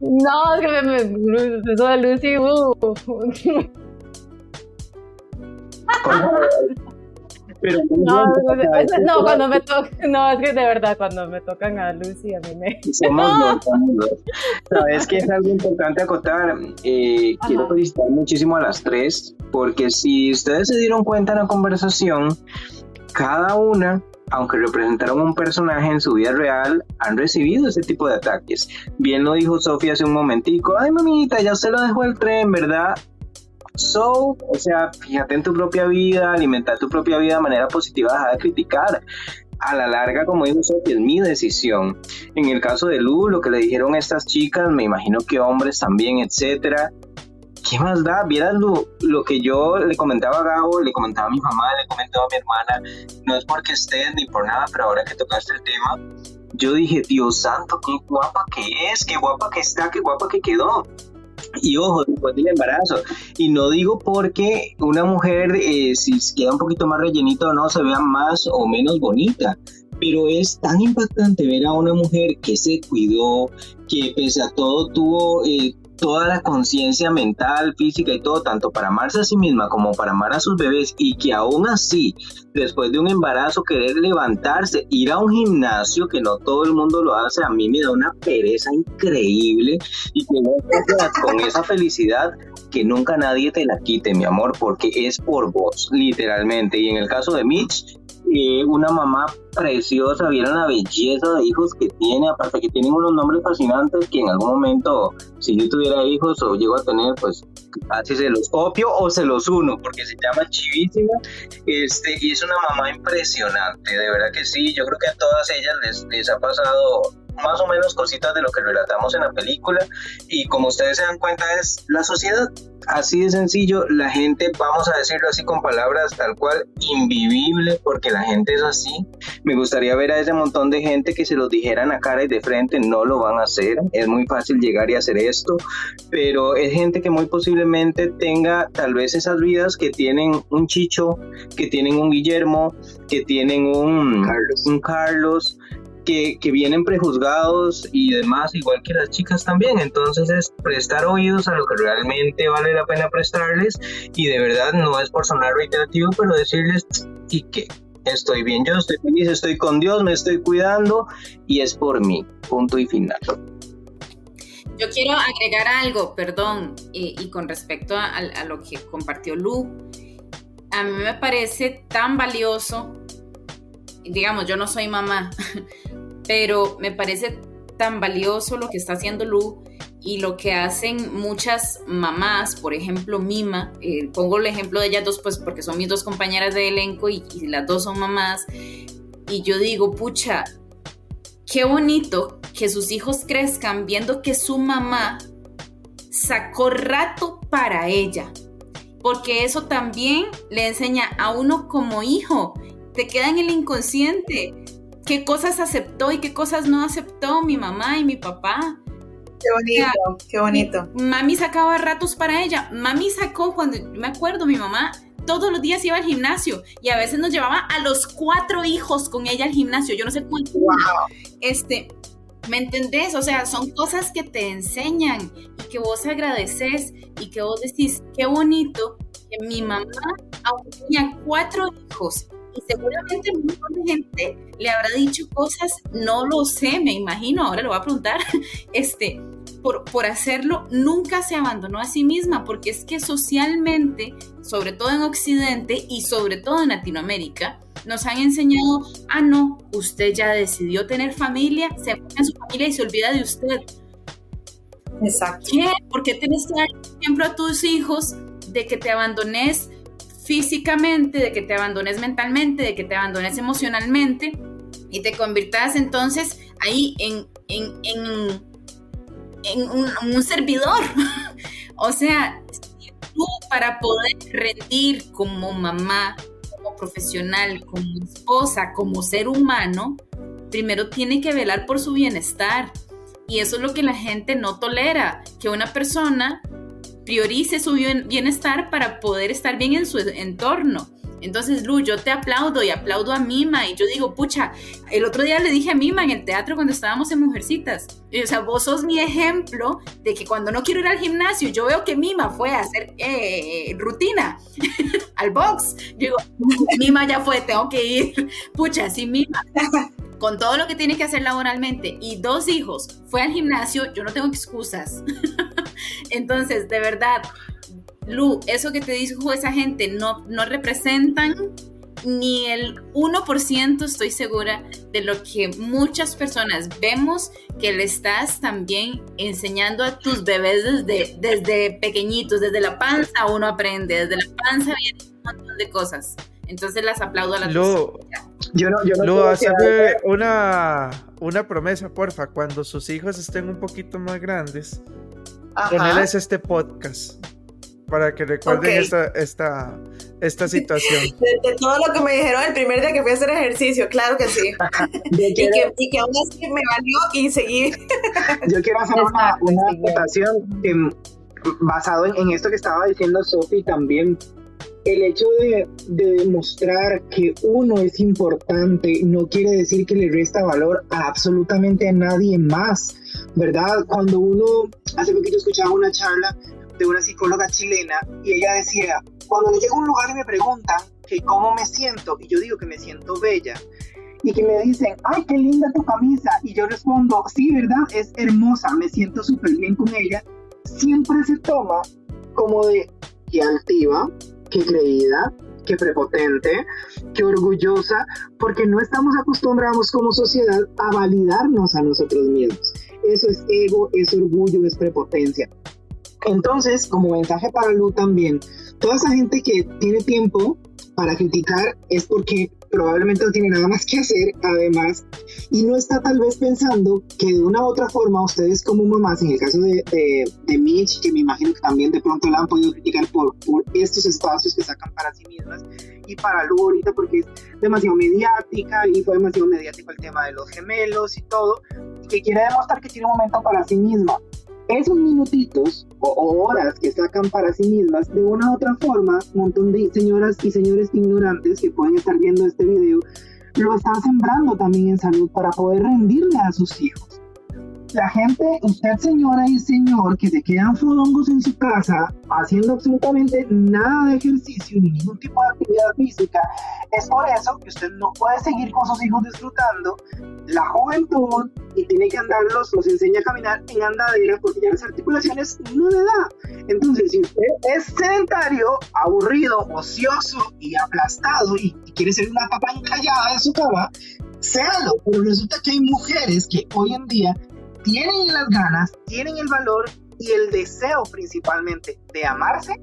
[SPEAKER 4] No, es que me, me de Lucy, uh. Pero no, no, cuando me tocan, no, es que de verdad, cuando me tocan a Lucy, a mí me.
[SPEAKER 2] Somos dos, No, es que es algo importante acotar. Eh, quiero felicitar muchísimo a las tres, porque si ustedes se dieron cuenta en la conversación, cada una aunque representaron un personaje en su vida real, han recibido ese tipo de ataques. Bien lo dijo Sofía hace un momentico, ay mamita, ya se lo dejó el tren, ¿verdad? So, o sea, fíjate en tu propia vida, alimentar tu propia vida de manera positiva, deja de criticar. A la larga, como dijo Sofía, es mi decisión. En el caso de Lu, lo que le dijeron a estas chicas, me imagino que hombres también, etcétera, ¿qué más da? Vieras lo, lo, que yo le comentaba a Gabo, le comentaba a mi mamá, le comentaba a mi hermana, no es porque estés ni por nada, pero ahora que tocaste el tema, yo dije, Dios santo, qué guapa que es, qué guapa que está, qué guapa que quedó. Y ojo, después del embarazo. Y no digo porque una mujer, eh, si queda un poquito más rellenito o no, se vea más o menos bonita. Pero es tan impactante ver a una mujer que se cuidó, que pese a todo tuvo eh, toda la conciencia mental, física y todo, tanto para amarse a sí misma como para amar a sus bebés y que aún así, después de un embarazo, querer levantarse, ir a un gimnasio, que no todo el mundo lo hace, a mí me da una pereza increíble y que con esa felicidad que nunca nadie te la quite, mi amor, porque es por vos, literalmente. Y en el caso de Mitch, eh, una mamá preciosa, vieron la belleza de hijos que tiene, aparte que tienen unos nombres fascinantes que en algún momento, si yo tuviera hijos o llego a tener, pues así se los copio o se los uno, porque se llama Chivísima, este, y es una mamá impresionante, de verdad que sí, yo creo que a todas ellas les, les ha pasado más o menos cositas de lo que relatamos en la película y como ustedes se dan cuenta es la sociedad. Así de sencillo, la gente, vamos a decirlo así con palabras tal cual, invivible, porque la gente es así. Me gustaría ver a ese montón de gente que se los dijeran a cara y de frente, no lo van a hacer. Es muy fácil llegar y hacer esto, pero es gente que muy posiblemente tenga tal vez esas vidas que tienen un Chicho, que tienen un Guillermo, que tienen un un Carlos que, vienen prejuzgados y demás, igual que las chicas también. Entonces es prestar oídos a lo que realmente vale la pena prestarles y de verdad no es por sonar reiterativo, pero decirles y que estoy bien, yo estoy feliz, estoy con Dios, me estoy cuidando y es por mí, punto y final.
[SPEAKER 6] Yo quiero agregar algo, perdón, y, con respecto a, a lo que compartió Lu, a mí me parece tan valioso digamos, yo no soy mamá, pero me parece tan valioso lo que está haciendo Lu y lo que hacen muchas mamás, por ejemplo, Mima, eh, pongo el ejemplo de ellas dos, pues porque son mis dos compañeras de elenco y, y las dos son mamás, y yo digo, pucha, qué bonito que sus hijos crezcan viendo que su mamá sacó rato para ella, porque eso también le enseña a uno como hijo te queda en el inconsciente. ¿Qué cosas aceptó y qué cosas no aceptó mi mamá y mi papá?
[SPEAKER 5] Qué bonito, qué bonito.
[SPEAKER 6] Mami sacaba ratos para ella. Mami sacó cuando, me acuerdo, mi mamá todos los días iba al gimnasio y a veces nos llevaba a los cuatro hijos con ella al gimnasio. Yo no sé cuánto. Este, ¿me entendés? O sea, son cosas que te enseñan y que vos agradeces y que vos decís, qué bonito que mi mamá, aunque tenía cuatro hijos, y seguramente un montón de gente le habrá dicho cosas, no lo sé, me imagino, ahora lo voy a preguntar, este, por, por hacerlo, nunca se abandonó a sí misma, porque es que socialmente, sobre todo en Occidente y sobre todo en Latinoamérica, nos han enseñado, ah, no, usted ya decidió tener familia, se enfoca en su familia y se olvida de usted.
[SPEAKER 5] Exacto.
[SPEAKER 6] ¿Qué? ¿Por qué tienes que dar ejemplo a tus hijos de que te abandones físicamente, de que te abandones mentalmente, de que te abandones emocionalmente y te conviertas entonces ahí en, en, un, servidor. o sea, tú para poder rendir como mamá, como profesional, como esposa, como ser humano, primero tiene que velar por su bienestar. Y eso es lo que la gente no tolera, que una persona priorice su bienestar para poder estar bien en su entorno. Entonces, Lu, yo te aplaudo y aplaudo a Mima. Y yo digo, pucha, el otro día le dije a Mima en el teatro cuando estábamos en Mujercitas. o sea, vos sos mi ejemplo de que cuando no quiero ir al gimnasio, yo veo que Mima fue a hacer eh, rutina al box. Yo digo, Mima ya fue, tengo que ir. Pucha, sí, Mima. Con todo lo que tiene que hacer laboralmente y dos hijos, fue al gimnasio, yo no tengo excusas. Entonces, de verdad, Lu, eso que te dijo esa gente no, no representan ni el 1% estoy segura de lo que muchas personas vemos que le estás también enseñando a tus bebés desde, desde pequeñitos, desde la panza uno aprende, desde la panza viene un montón de cosas. Entonces las aplaudo a las
[SPEAKER 1] Lo, yo no, yo no hacerme una, una promesa, porfa, cuando sus hijos estén un poquito más grandes, ponerles este podcast para que recuerden esta, esta, esta situación.
[SPEAKER 5] De, todo lo que me dijeron el primer día que fui a hacer ejercicio, claro que sí. y, que, y, que, aún así me valió y seguí.
[SPEAKER 3] Yo quiero hacer una, una basado en, esto que estaba diciendo Sofi también. El hecho de, de demostrar que uno es importante no quiere decir que le resta valor a absolutamente a nadie más, ¿verdad? Cuando uno, hace poquito escuchaba una charla de una psicóloga chilena y ella decía, cuando yo llego a un lugar y me preguntan que cómo me siento y yo digo que me siento bella y que me dicen, ay, qué linda tu camisa y yo respondo, sí, ¿verdad? Es hermosa, me siento súper bien con ella, siempre se toma como de qué altiva, qué creída, qué prepotente, qué orgullosa, porque no estamos acostumbrados como sociedad a validarnos a nosotros mismos. Eso es ego, es orgullo, es prepotencia. Entonces, como mensaje para Lu también, toda esa gente que tiene tiempo para criticar es porque probablemente no tiene nada más que hacer, además, y no está tal vez pensando que de una u otra forma ustedes como mamás, en el caso de, de, Mitch, que me imagino que también de pronto la han podido criticar por, por estos espacios que sacan para sí mismas, y para Lu ahorita porque es demasiado mediática y fue demasiado mediático el tema de los gemelos y todo, y que quiere demostrar que tiene un momento para sí misma esos minutitos o, horas que sacan para sí mismas, de una u otra forma, un montón de señoras y señores ignorantes que pueden estar viendo este video, lo están sembrando también en salud para poder rendirle a sus hijos. La gente, usted señora y señor, que se quedan fodongos en su casa haciendo absolutamente nada de ejercicio ni ningún tipo de actividad física, es por eso que usted no puede seguir con sus hijos disfrutando la juventud y tiene que andarlos, los enseña a caminar en andadera porque ya las articulaciones no le da. Entonces, si usted es sedentario, aburrido, ocioso y aplastado y, quiere ser una papa encallada en su cama, séalo. Pero resulta que hay mujeres que hoy en día tienen las ganas, tienen el valor y el deseo principalmente de amarse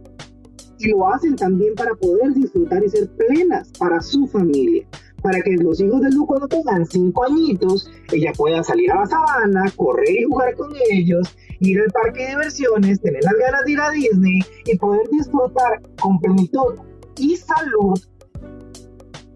[SPEAKER 3] y lo hacen también para poder disfrutar y ser plenas para su familia. Para que los hijos de Lu cuando tengan cinco añitos, ella pueda salir a la sabana, correr y jugar con ellos, ir al parque de diversiones, tener las ganas de ir a Disney y poder disfrutar con plenitud y salud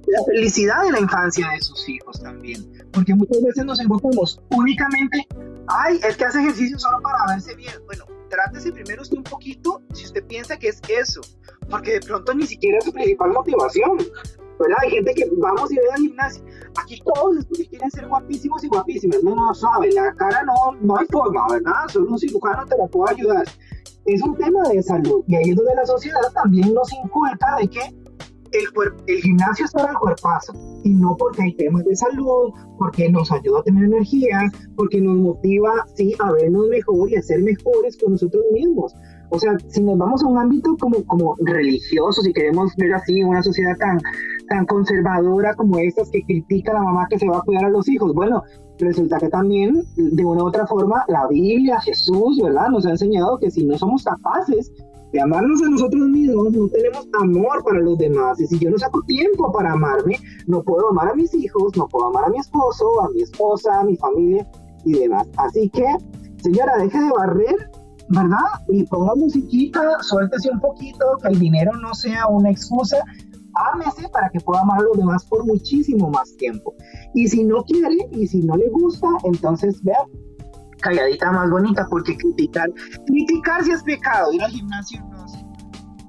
[SPEAKER 3] la felicidad de la infancia de sus hijos también. Porque muchas veces nos enfocamos únicamente ay, es que hace ejercicio solo para verse bien. Bueno, trátese primero usted un poquito si usted piensa que es eso, porque de pronto ni siquiera es su principal motivación. ¿Verdad? Hay gente que vamos y ve al gimnasio. Aquí todos estos que quieren ser guapísimos y guapísimas. No, no, sabe, la cara no, no hay forma, ¿verdad? Solo un cirujano te la puede ayudar. Es un tema de salud. Y ahí es donde la sociedad también nos inculca de que el, el gimnasio es para el cuerpazo y no porque hay temas de salud, porque nos ayuda a tener energía, porque nos motiva, sí, a vernos mejor y a ser mejores con nosotros mismos. O sea, si nos vamos a un ámbito como, como religioso, si queremos ver así una sociedad tan, tan conservadora como estas que critica a la mamá que se va a cuidar a los hijos, bueno, resulta que también de una u otra forma la Biblia, Jesús, ¿verdad? Nos ha enseñado que si no somos capaces de amarnos a nosotros mismos, no tenemos amor para los demás. Y si yo no saco tiempo para amarme, no puedo amar a mis hijos, no puedo amar a mi esposo, a mi esposa, a mi familia y demás. Así que, señora, deje de barrer, ¿verdad? Y ponga musiquita, suéltese un poquito, que el dinero no sea una excusa. Ámese para que pueda amar a los demás por muchísimo más tiempo. Y si no quiere y si no le gusta, entonces vea, calladita más bonita, porque criticar, criticar si es pecado, ir al gimnasio no sé.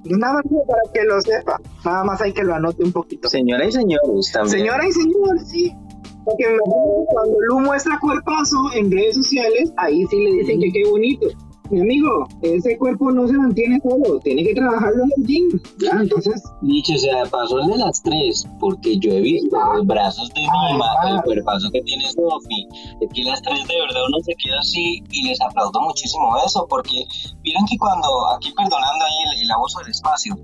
[SPEAKER 3] Nada más para que lo sepa, nada más hay que lo anote un poquito.
[SPEAKER 2] Señora y señores también.
[SPEAKER 3] Señora y señor, sí. Porque cuando Lu muestra cuerpazo en redes sociales, ahí sí le dicen que qué bonito mi amigo, ese cuerpo no se mantiene solo, tiene que trabajarlo en el gym. ¿ya? Entonces.
[SPEAKER 2] Dicho sea de paso, el de las tres, porque yo he visto los brazos de Mima, el cuerpazo que tiene Sofi, es que las tres de verdad uno se queda así y les aplaudo muchísimo eso, porque miren que cuando, aquí perdonando ahí el, el abuso del espacio,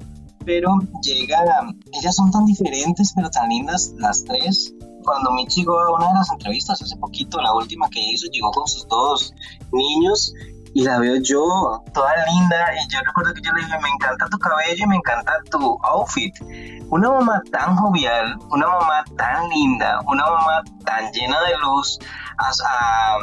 [SPEAKER 2] pero llega, ellas son tan diferentes, pero tan lindas las tres. Cuando Mitch llegó a una de las entrevistas hace poquito, la última que hizo, llegó con sus dos niños y la veo yo toda linda y yo recuerdo que yo le dije, me encanta tu cabello y me encanta tu outfit. Una mamá tan jovial, una mamá tan linda, una mamá tan llena de luz, a, a,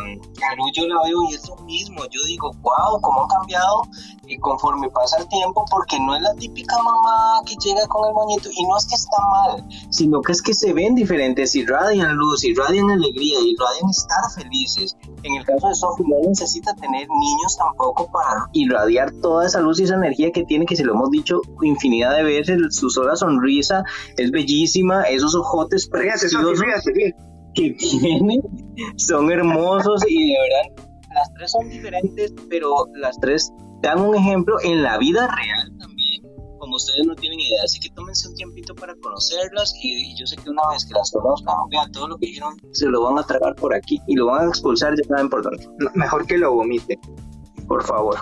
[SPEAKER 2] yo la veo y es lo mismo, yo digo, wow, cómo han cambiado y conforme pasa el tiempo, porque no es la típica mamá que llega con el moñito y no es que está mal, sino que es que se ven diferentes, irradian luz, irradian alegría, irradian estar felices. En el caso de Sophie no necesita tener niños tampoco para irradiar toda esa luz y esa energía que tiene, que se lo hemos dicho infinidad de veces, su sola sonrisa es bellísima, esos ojotes preciosos que tiene son hermosos y de verdad las tres son diferentes, pero las tres dan un ejemplo en la vida real también, como ustedes no tienen idea. Así que tómense un tiempito para conocerlas y, yo sé que una vez que las conozcan, vean todo lo que dijeron, se lo van a tragar por aquí y lo van a expulsar, ya saben por dónde. Mejor que lo vomiten, por favor.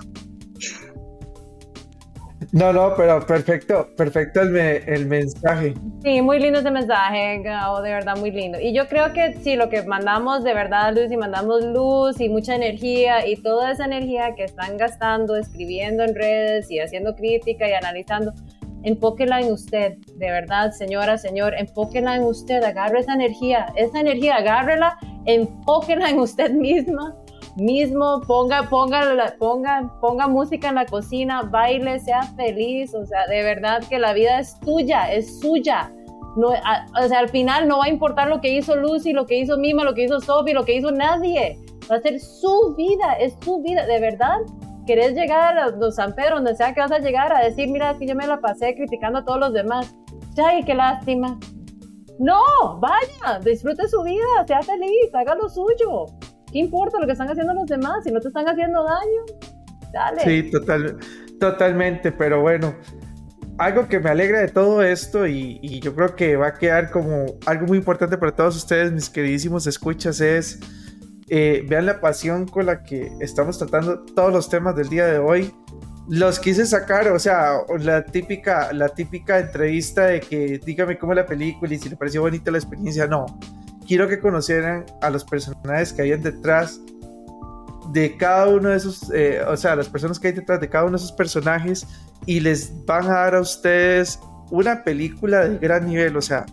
[SPEAKER 1] No, no, pero perfecto, perfecto el, el mensaje.
[SPEAKER 4] Sí, muy lindo ese mensaje, Gao, de verdad muy lindo. Y yo creo que sí, lo que mandamos de verdad luz y mandamos luz y mucha energía y toda esa energía que están gastando, escribiendo en redes y haciendo crítica y analizando, enfóquela en usted, de verdad, señora, señor, enfóquela en usted, agarre esa energía, esa energía, agárrela, enfóquela en usted misma mismo, ponga, ponga, ponga, ponga música en la cocina, baile, sea feliz, o sea, de verdad que la vida es tuya, es suya. No, o sea, al final no va a importar lo que hizo Lucy, lo que hizo Mima, lo que hizo Sophie, lo que hizo nadie. Va a ser su vida, es su vida, de verdad. ¿Querés llegar a los San Pedro, donde sea que vas a llegar, a decir, mira, es que yo me la pasé criticando a todos los demás? ¡Ay, qué lástima! No, vaya, disfrute su vida, sea feliz, haga lo suyo. ¿Qué importa lo que están haciendo los demás? Si no te están haciendo daño, dale.
[SPEAKER 1] Sí, total, totalmente, pero bueno, algo que me alegra de todo esto y, yo creo que va a quedar como algo muy importante para todos ustedes, mis queridísimos escuchas, es eh, vean la pasión con la que estamos tratando todos los temas del día de hoy. Los quise sacar, o sea, la típica, la típica entrevista de que dígame cómo es la película y si le pareció bonita la experiencia, no quiero que conocieran a los personajes que hay detrás de cada uno de esos, eh, o sea, las personas que hay detrás de cada uno de esos personajes y les van a dar a ustedes una película de gran nivel, o sea,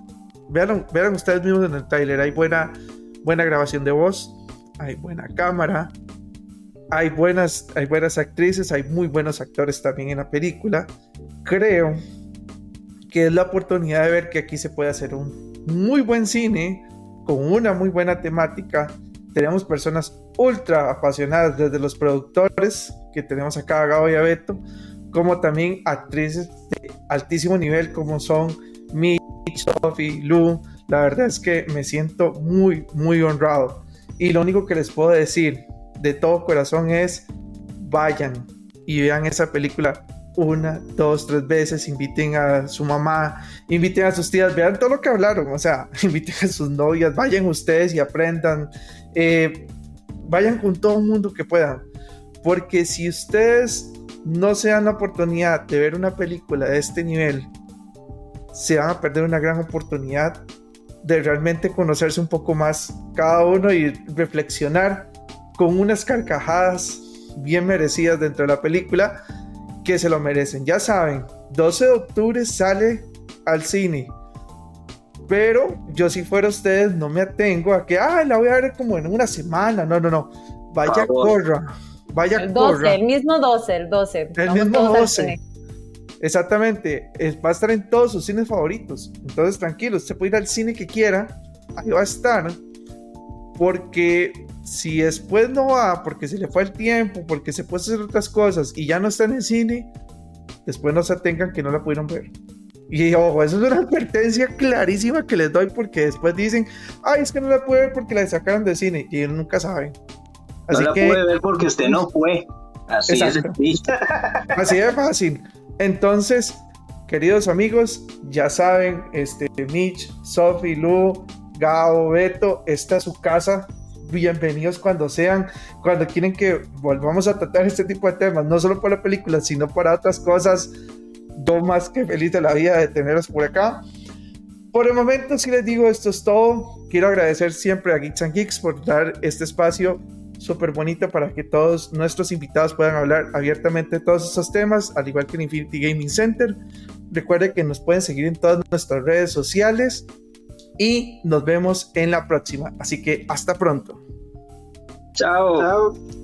[SPEAKER 1] vean, vean ustedes mismos en el trailer, hay buena, buena grabación de voz, hay buena cámara, hay buenas, hay buenas actrices, hay muy buenos actores también en la película. Creo que es la oportunidad de ver que aquí se puede hacer un muy buen cine con una muy buena temática. Tenemos personas ultra apasionadas, desde los productores que tenemos acá, Gabo y Abeto, como también actrices de altísimo nivel como son Mitch, Sophie, Lu. La verdad es que me siento muy, muy honrado. Y lo único que les puedo decir de todo corazón es vayan y vean esa película una, dos, tres veces, inviten a su mamá, inviten a sus tías, vean todo lo que hablaron, o sea, inviten a sus novias, vayan ustedes y aprendan, eh, vayan con todo el mundo que puedan, porque si ustedes no se dan la oportunidad de ver una película de este nivel, se van a perder una gran oportunidad de realmente conocerse un poco más cada uno y reflexionar con unas carcajadas bien merecidas dentro de la película que se lo merecen. Ya saben, 12 de octubre sale al cine. Pero yo si fuera ustedes no me atengo a que, ah, la voy a ver como en una semana. No, no, no. Vaya, corra. Vaya,
[SPEAKER 4] el
[SPEAKER 1] 12,
[SPEAKER 4] El mismo 12, el 12.
[SPEAKER 1] El mismo 12. Exactamente. Va a estar en todos sus cines favoritos. Entonces, tranquilo, usted puede ir al cine que quiera. Ahí va a estar. Porque si después no va porque se le fue el tiempo, porque se puede hacer otras cosas y ya no está en el cine, después no se atengan que no la pudieron ver. Y ojo, eso es una advertencia clarísima que les doy porque después dicen, ay, es que no la pude ver porque la sacaron de cine y nunca saben.
[SPEAKER 2] Así no la puede ver porque usted no fue. Así es.
[SPEAKER 1] Así de fácil. Entonces, queridos amigos, ya saben, este, Mitch, Sophie, Lu, Gabo, Beto, esta es su casa bienvenidos cuando sean, cuando quieren que volvamos a tratar este tipo de temas, no solo para la película, sino para otras cosas. yo más que feliz de la vida de tenerlos por acá. Por el momento, si les digo, esto es todo. Quiero agradecer siempre a Geeks and Geeks por dar este espacio súper bonito para que todos nuestros invitados puedan hablar abiertamente de todos esos temas, al igual que en Infinity Gaming Center. Recuerde que nos pueden seguir en todas nuestras redes sociales y nos vemos en la próxima. Así que hasta pronto.
[SPEAKER 2] Chao. Chao.